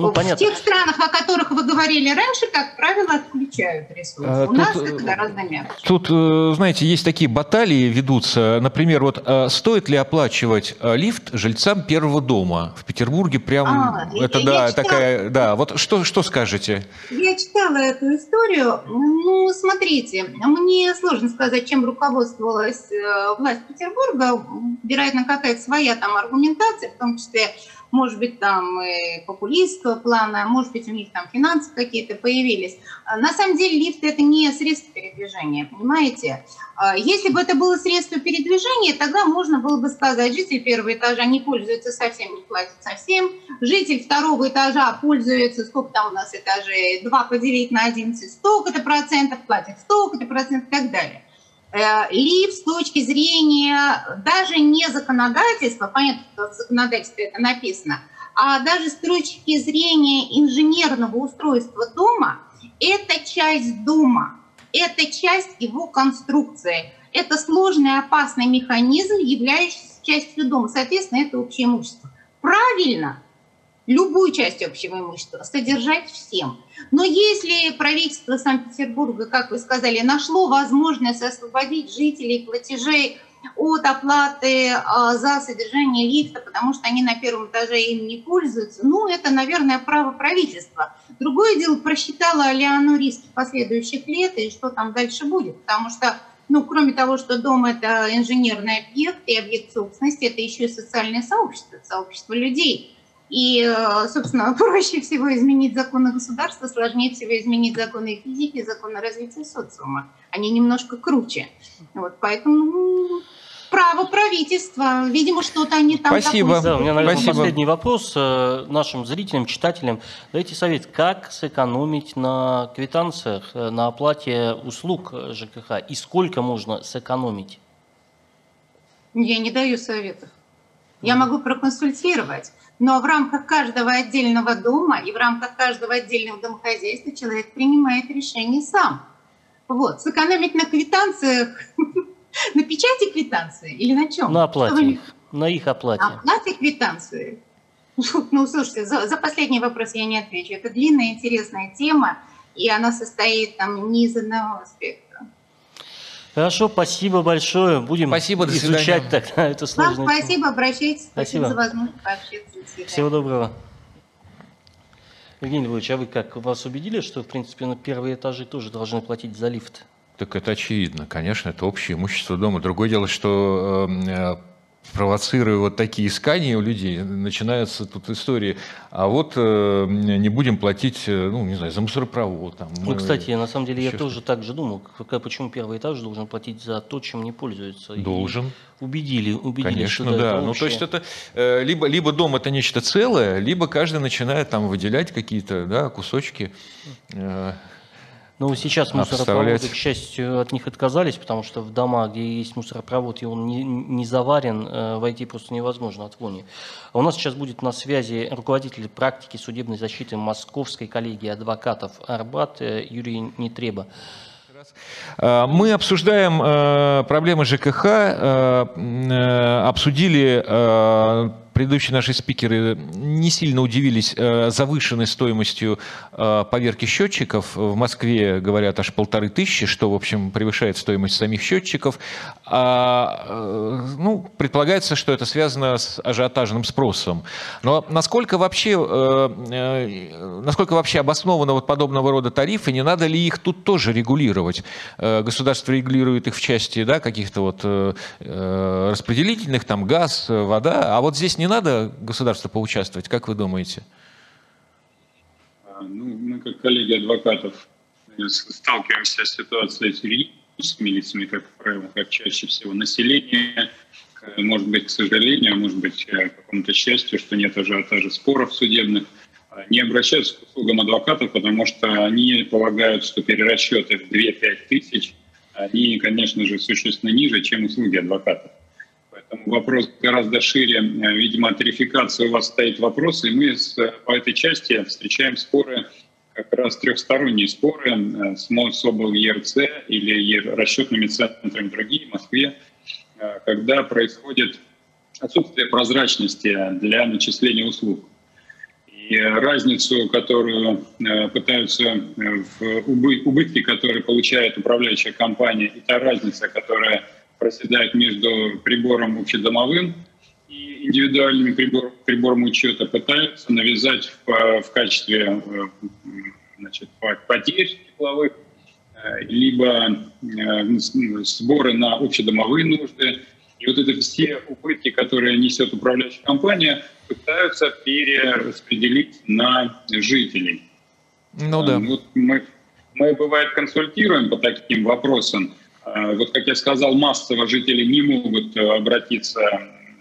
[SPEAKER 3] ну, в понятно. тех странах, о которых вы говорили раньше, как правило, отключают ресурсы. А, У тут, нас это гораздо мягче.
[SPEAKER 2] Тут, э, знаете, есть такие баталии ведутся. Например, вот э, стоит ли оплачивать э, лифт жильцам первого дома в Петербурге? Прям а, это я, да, я читала, такая, да. Вот что что скажете?
[SPEAKER 3] Я читала эту историю. Ну, смотрите, мне сложно сказать, чем руководствовалась власть Петербурга. Вероятно, какая-то своя там аргументация, в том числе может быть, там популистского плана, может быть, у них там финансы какие-то появились. А, на самом деле лифт – это не средство передвижения, понимаете? А, если бы это было средство передвижения, тогда можно было бы сказать, житель первого этажа не пользуется совсем, не платит совсем, житель второго этажа пользуется, сколько там у нас этажей, 2 поделить на 11, столько-то процентов, платит столько-то процентов и так далее. Э, лифт с точки зрения даже не законодательства, понятно, что в законодательстве это написано, а даже с точки зрения инженерного устройства дома, это часть дома, это часть его конструкции. Это сложный опасный механизм, являющийся частью дома. Соответственно, это общее имущество. Правильно, любую часть общего имущества содержать всем. Но если правительство Санкт-Петербурга, как вы сказали, нашло возможность освободить жителей платежей от оплаты а, за содержание лифта, потому что они на первом этаже им не пользуются, ну, это, наверное, право правительства. Другое дело, просчитала ли оно риски последующих лет и что там дальше будет, потому что ну, кроме того, что дом – это инженерный объект и объект собственности, это еще и социальное сообщество, сообщество людей – и, э, собственно, [LAUGHS] проще всего изменить законы государства, сложнее всего изменить законы физики, законы развития социума. Они немножко круче. Вот, поэтому ну, право правительства. Видимо, что-то они там...
[SPEAKER 1] Спасибо. Да, у меня, наверное, Спасибо. последний вопрос э, нашим зрителям, читателям. Дайте совет, как сэкономить на квитанциях, э, на оплате услуг ЖКХ и сколько можно сэкономить?
[SPEAKER 3] Я не даю советов. Я могу проконсультировать. Но в рамках каждого отдельного дома и в рамках каждого отдельного домохозяйства человек принимает решение сам. Вот. Сэкономить на квитанциях, [LAUGHS] на печати квитанции или на чем?
[SPEAKER 1] На оплате их, на их оплате. На
[SPEAKER 3] оплате квитанции. [LAUGHS] Ну, слушайте, за, за последний вопрос я не отвечу. Это длинная, интересная тема, и она состоит там не из одного аспекта.
[SPEAKER 1] Хорошо, спасибо большое. Будем спасибо, изучать тогда [LAUGHS] это сложное.
[SPEAKER 3] Вам спасибо, обращайтесь. Спасибо, спасибо за возможность
[SPEAKER 1] пообщаться. Всего доброго. Евгений Львович, а вы как, вас убедили, что, в принципе, на первые этажи тоже должны платить за лифт?
[SPEAKER 2] Так это очевидно, конечно, это общее имущество дома. Другое дело, что эм, э, провоцируя вот такие искания у людей, начинаются тут истории, а вот э, не будем платить, э, ну, не знаю, за мусоропровод. Там,
[SPEAKER 1] ну, кстати, на самом деле я тоже так же думал, почему первый этаж должен платить за то, чем не пользуется.
[SPEAKER 2] Должен.
[SPEAKER 1] И убедили, убедили,
[SPEAKER 2] Конечно, что да. Это ну, то есть это э, либо, либо дом это нечто целое, либо каждый начинает там выделять какие-то да, кусочки. Э,
[SPEAKER 1] ну, сейчас мусоропроводы, к счастью, от них отказались, потому что в дома, где есть мусоропровод, и он не, не заварен, э, войти просто невозможно от вони. А у нас сейчас будет на связи руководитель практики судебной защиты Московской коллегии адвокатов Арбат э, Юрий Нетреба.
[SPEAKER 2] Э, мы обсуждаем проблемы ЖКХ, обсудили предыдущие наши спикеры не сильно удивились завышенной стоимостью поверки счетчиков. В Москве говорят аж полторы тысячи, что, в общем, превышает стоимость самих счетчиков. А, ну, предполагается, что это связано с ажиотажным спросом. Но насколько вообще, насколько вообще обоснованы вот подобного рода тарифы, не надо ли их тут тоже регулировать? Государство регулирует их в части да, каких-то вот распределительных, там газ, вода, а вот здесь не надо государству поучаствовать, как вы думаете?
[SPEAKER 7] А, ну, мы как коллеги адвокатов э, сталкиваемся с ситуацией с юридическими лицами, как правило, как чаще всего население, может быть, к сожалению, а может быть, к какому-то счастью, что нет ажиотажа споров судебных, а, не обращаются к услугам адвокатов, потому что они полагают, что перерасчеты в 2-5 тысяч, они, конечно же, существенно ниже, чем услуги адвокатов. Вопрос гораздо шире. Видимо, тарификация у вас стоит вопрос, и мы с, по этой части встречаем споры, как раз трехсторонние споры э, с МОСОБЛ ЕРЦ или расчетными центрами другие в Москве, э, когда происходит отсутствие прозрачности для начисления услуг. И разницу, которую э, пытаются в убытки, которые получает управляющая компания, и та разница, которая проседает между прибором общедомовым и индивидуальными прибор, прибором учета, пытаются навязать в, в качестве э, значит, потерь тепловых э, либо э, сборы на общедомовые нужды. И вот это все убытки, которые несет управляющая компания, пытаются перераспределить на жителей.
[SPEAKER 2] Ну да.
[SPEAKER 7] Вот мы, мы, бывает, консультируем по таким вопросам. А, вот, как я сказал, массово жители не могут э, обратиться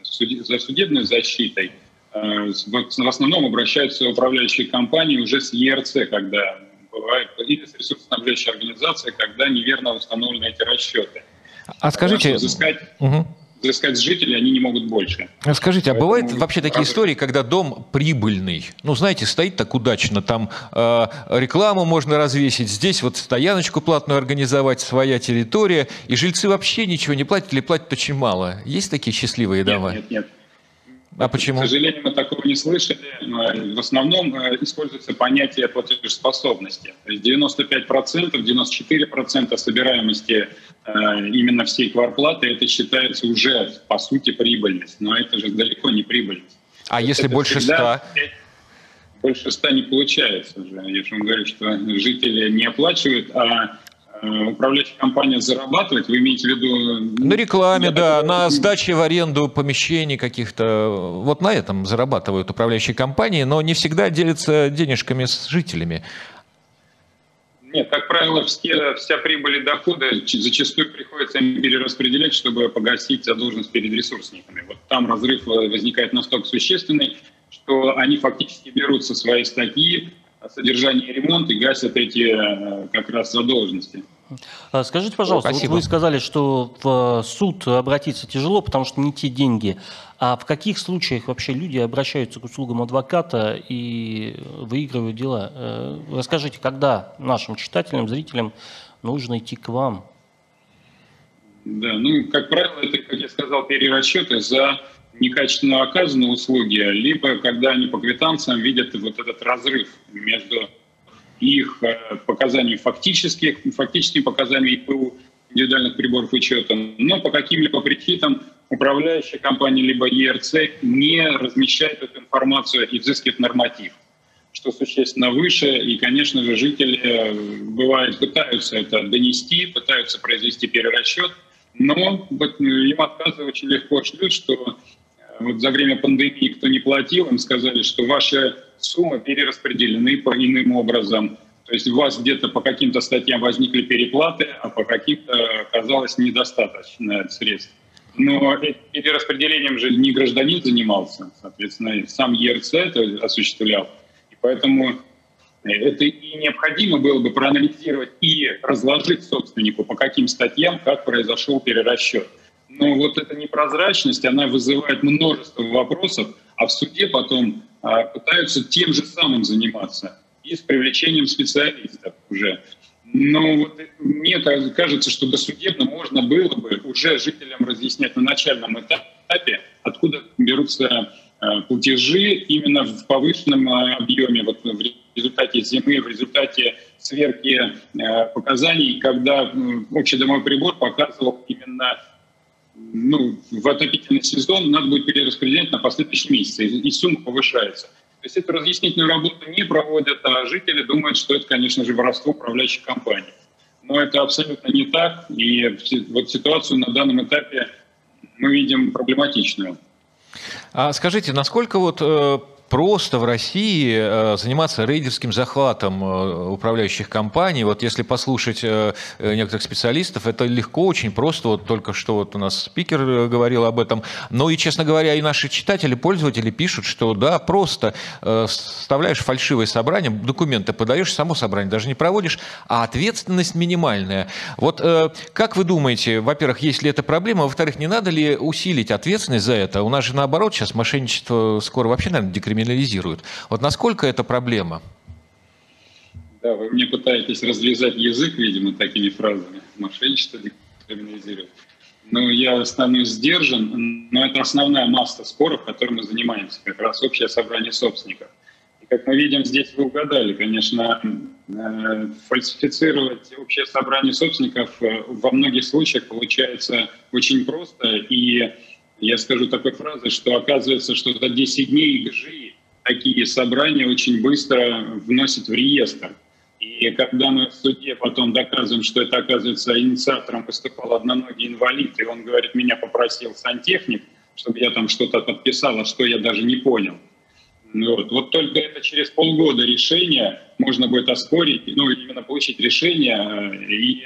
[SPEAKER 7] за судебной защитой. А, в основном обращаются управляющие компании уже с ЕРЦ, когда бывает, или с ресурсоснабжающей организацией, когда неверно установлены эти расчеты.
[SPEAKER 2] А скажите...
[SPEAKER 7] Взыскать... Угу взыскать с жителей они не могут больше.
[SPEAKER 2] Скажите, а Поэтому... бывают вообще такие истории, когда дом прибыльный? Ну, знаете, стоит так удачно, там э, рекламу можно развесить, здесь вот стояночку платную организовать, своя территория, и жильцы вообще ничего не платят или платят очень мало. Есть такие счастливые дома?
[SPEAKER 7] Нет, нет, нет.
[SPEAKER 2] А почему?
[SPEAKER 7] К сожалению, мы такого не слышали. В основном э, используется понятие платежеспособности. То есть 95%, 94% собираемости э, именно всей кварплаты, это считается уже, по сути, прибыльность. Но это же далеко не прибыльность.
[SPEAKER 2] А если это больше 100?
[SPEAKER 7] Больше 100 не получается уже. Я же вам говорю, что жители не оплачивают, а управляющая компания зарабатывает, вы имеете в виду...
[SPEAKER 2] На рекламе, да, на сдаче в аренду помещений каких-то. Вот на этом зарабатывают управляющие компании, но не всегда делятся денежками с жителями.
[SPEAKER 7] Нет, как правило, все, вся прибыль и доходы зачастую приходится им перераспределять, чтобы погасить задолженность перед ресурсниками. Вот там разрыв возникает настолько существенный, что они фактически берут со своей статьи содержание и ремонт и гасят эти э, как раз задолженности.
[SPEAKER 1] А скажите, пожалуйста, вот вы сказали, что в суд обратиться тяжело, потому что не те деньги. А в каких случаях вообще люди обращаются к услугам адвоката и выигрывают дела? Э, расскажите, когда нашим читателям, зрителям нужно идти к вам?
[SPEAKER 7] Да, ну, как правило, это, как я сказал, перерасчеты за некачественно оказанные услуги, либо когда они по квитанциям видят вот этот разрыв между их э, показаниями фактических, фактическими показаниями ИПУ индивидуальных приборов учета, но по каким-либо причинам управляющая компания либо ЕРЦ не размещает эту информацию и взыскивает норматив, что существенно выше. И, конечно же, жители, э, бывает, пытаются это донести, пытаются произвести перерасчет, но им отказы очень легко шлют, что вот за время пандемии кто не платил, им сказали, что ваши суммы перераспределены по иным образом. То есть у вас где-то по каким-то статьям возникли переплаты, а по каким-то оказалось недостаточно средств. Но перераспределением же не гражданин занимался, соответственно, сам ЕРЦ это осуществлял. И поэтому это и необходимо было бы проанализировать и разложить собственнику, по каким статьям, как произошел перерасчет. Но вот эта непрозрачность, она вызывает множество вопросов, а в суде потом а, пытаются тем же самым заниматься и с привлечением специалистов уже. Но вот мне кажется, что досудебно можно было бы уже жителям разъяснять на начальном этапе, откуда берутся платежи именно в повышенном объеме, вот в результате зимы, в результате сверки показаний, когда общедомовой прибор показывал именно ну, в отопительный сезон надо будет перераспределять на последующие месяцы, и сумма повышается. То есть эту разъяснительную работу не проводят, а жители думают, что это, конечно же, воровство управляющих компаний. Но это абсолютно не так, и вот ситуацию на данном этапе мы видим проблематичную.
[SPEAKER 2] А скажите, насколько вот э, просто в России э, заниматься рейдерским захватом э, управляющих компаний. Вот если послушать э, некоторых специалистов, это легко, очень просто. Вот только что вот у нас спикер говорил об этом. Но и, честно говоря, и наши читатели, пользователи пишут, что да, просто вставляешь фальшивое собрание, документы подаешь, само собрание даже не проводишь, а ответственность минимальная. Вот как вы думаете, во-первых, есть ли это проблема, во-вторых, не надо ли усилить ответственность за это? У нас же наоборот сейчас мошенничество скоро вообще, наверное, декриминализируется криминализируют. Вот насколько это проблема?
[SPEAKER 7] Да, вы мне пытаетесь развязать язык, видимо, такими фразами. Мошенничество декриминализирует. Ну, я стану сдержан, но это основная масса споров, которым мы занимаемся, как раз общее собрание собственников. И как мы видим, здесь вы угадали, конечно, э, фальсифицировать общее собрание собственников э, во многих случаях получается очень просто, и я скажу такой фразой, что оказывается, что за 10 дней ГЖИ такие собрания очень быстро вносят в реестр. И когда мы в суде потом доказываем, что это, оказывается, инициатором выступал одноногий инвалид, и он говорит, меня попросил сантехник, чтобы я там что-то подписал, а что я даже не понял. Вот. вот только это через полгода решение можно будет оспорить, ну, именно получить решение э, и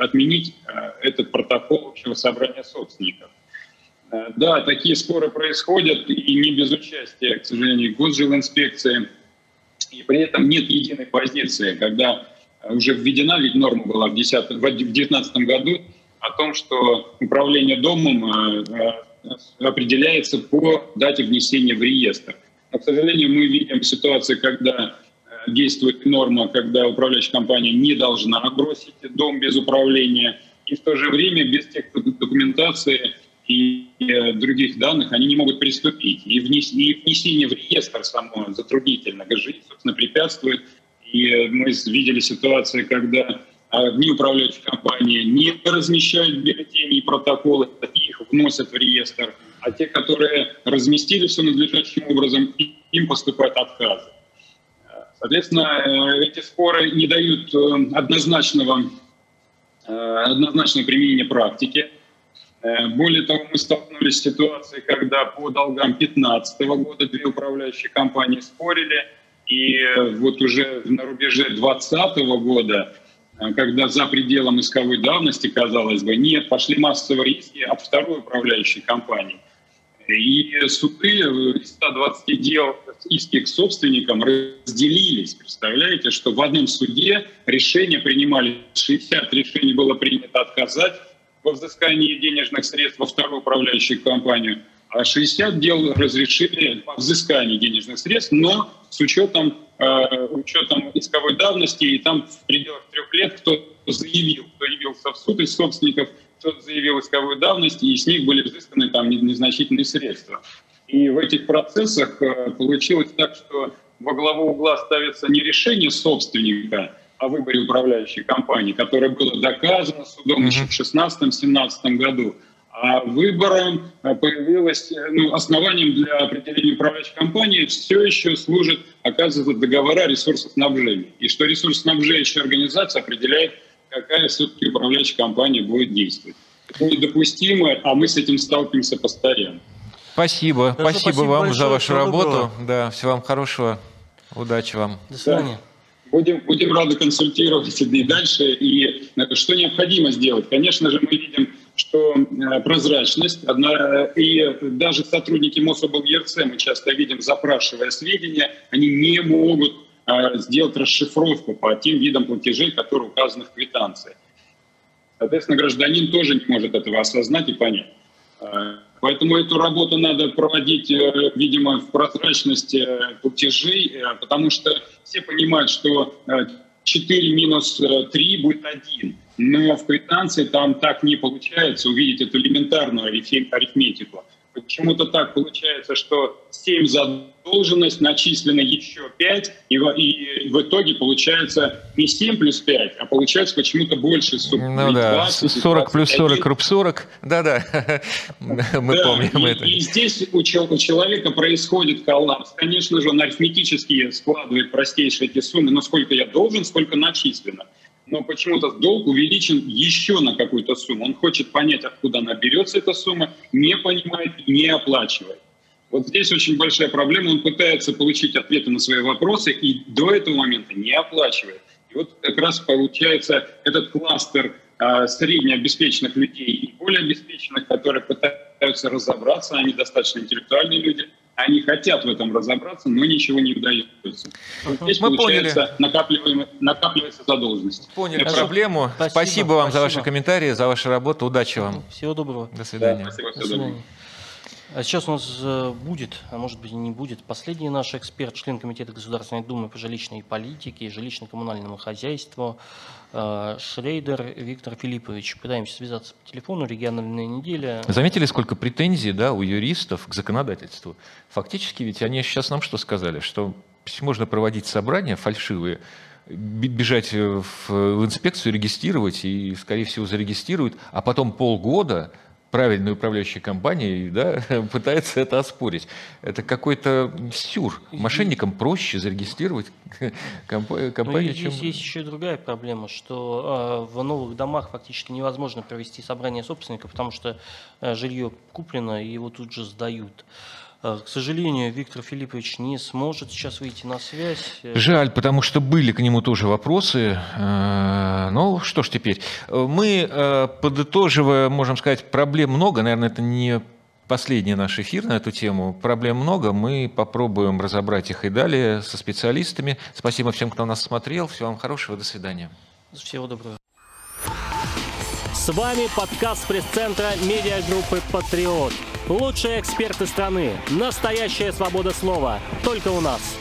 [SPEAKER 7] отменить э, этот протокол общего собрания собственников. Э, да, такие споры происходят, и не без участия, к сожалению, госжилинспекции. И при этом нет единой позиции, когда уже введена ведь норма была в 2019 году о том, что управление домом э, э, определяется по дате внесения в реестр. Но, к сожалению, мы видим ситуацию, когда действует норма, когда управляющая компания не должна бросить дом без управления, и в то же время без тех документации и э, других данных они не могут приступить. И внесение в реестр само затруднительно. ГЖИ, собственно, препятствует. И э, мы видели ситуацию, когда одни управляющие компании не размещают бюллетени и протоколы, их вносят в реестр, а те, которые разместили все надлежащим образом, им поступают отказы. Соответственно, э, эти споры не дают однозначного, однозначного применения практики. Э, более того, мы столкнулись с ситуацией, когда по долгам 2015 года две управляющие компании спорили, и э, вот уже на рубеже 2020 года, э, когда за пределом исковой давности, казалось бы, нет, пошли массовые риски от второй управляющей компании. И суды из 120 дел иски к собственникам разделились. Представляете, что в одном суде решения принимали, 60 решений было принято отказать, во взыскании денежных средств во вторую управляющую компанию, а 60 дел разрешили по взысканию денежных средств, но с учетом, э, учетом исковой давности, и там в пределах трех лет кто заявил, кто явился в суд из собственников, кто заявил исковую давность, и с них были взысканы там незначительные средства. И в этих процессах э, получилось так, что во главу угла ставится не решение собственника, о выборе управляющей компании, которое было доказано судом еще в 2016-2017 году. А выбором э, появилось, э, ну, основанием для определения управляющей компании все еще служит, оказывается, договора ресурсоснабжения. И что ресурсоснабжающая организация определяет, какая все-таки управляющая компания будет действовать. Это недопустимо, а мы с этим сталкиваемся постоянно.
[SPEAKER 2] Спасибо. Хорошо, спасибо, спасибо вам за вашу работу. Да, всего вам хорошего. Удачи вам.
[SPEAKER 1] До свидания. Да.
[SPEAKER 7] Будем, будем рады консультировать и дальше. И э, что необходимо сделать? Конечно же, мы видим, что э, прозрачность, одна, и даже сотрудники МОСОБЛ-ЕРЦ, мы часто видим, запрашивая сведения, они не могут э, сделать расшифровку по тем видам платежей, которые указаны в квитанции. Соответственно, гражданин тоже не может этого осознать и понять. Поэтому эту работу надо проводить, э, видимо, в прозрачности э, платежей, э, потому что все понимают, что 4 минус 3 будет 1. Но в квитанции там так не получается увидеть эту элементарную арифметику. Почему-то так получается, что 7 задолженность, начислено еще 5, и в, и в итоге получается не 7 плюс 5, а получается почему-то больше
[SPEAKER 2] суммы. Ну да, 20, 40 плюс 40, руб 40, да-да, [LAUGHS] мы да, помним
[SPEAKER 7] и,
[SPEAKER 2] это.
[SPEAKER 7] И здесь у, у человека происходит коллапс. Конечно же, он арифметически складывает простейшие эти суммы, но сколько я должен, сколько начислено но почему-то долг увеличен еще на какую-то сумму. Он хочет понять, откуда она берется, эта сумма, не понимает, не оплачивает. Вот здесь очень большая проблема. Он пытается получить ответы на свои вопросы и до этого момента не оплачивает. И вот как раз получается этот кластер э, среднеобеспеченных людей и более обеспеченных, которые пытаются разобраться, они достаточно интеллектуальные люди, они хотят в этом разобраться, но ничего не удается. Здесь, Мы получается, поняли. накапливается задолженность.
[SPEAKER 2] Поняли Хорошо. проблему. Спасибо, спасибо вам спасибо. за ваши комментарии, за вашу работу. Удачи вам.
[SPEAKER 1] Всего доброго.
[SPEAKER 2] До свидания. Да,
[SPEAKER 7] спасибо, всего доброго.
[SPEAKER 1] А сейчас у нас э, будет, а может быть и не будет, последний наш эксперт, член Комитета Государственной Думы по жилищной политике и жилищно-коммунальному хозяйству э, Шрейдер Виктор Филиппович. Пытаемся связаться по телефону, региональная неделя.
[SPEAKER 2] Заметили, сколько претензий да, у юристов к законодательству? Фактически ведь они сейчас нам что сказали? Что можно проводить собрания фальшивые, бежать в инспекцию, регистрировать и, скорее всего, зарегистрируют, а потом полгода правильной управляющей компанией да, [LAUGHS] пытается это оспорить. Это какой-то сюр. Мошенникам проще зарегистрировать [LAUGHS] компанию,
[SPEAKER 1] ну, чем... Здесь есть еще и другая проблема, что э, в новых домах фактически невозможно провести собрание собственников, потому что э, жилье куплено и его тут же сдают. Э, к сожалению, Виктор Филиппович не сможет сейчас выйти на связь.
[SPEAKER 2] Жаль, потому что были к нему тоже вопросы. Э, ну, что ж теперь. Мы, э, подытоживая, можем сказать, проблем много. Наверное, это не последний наш эфир на эту тему. Проблем много. Мы попробуем разобрать их и далее со специалистами. Спасибо всем, кто нас смотрел. Всего вам хорошего. До свидания.
[SPEAKER 1] Всего доброго.
[SPEAKER 8] С вами подкаст пресс-центра медиагруппы «Патриот». Лучшие эксперты страны. Настоящая свобода слова. Только у нас.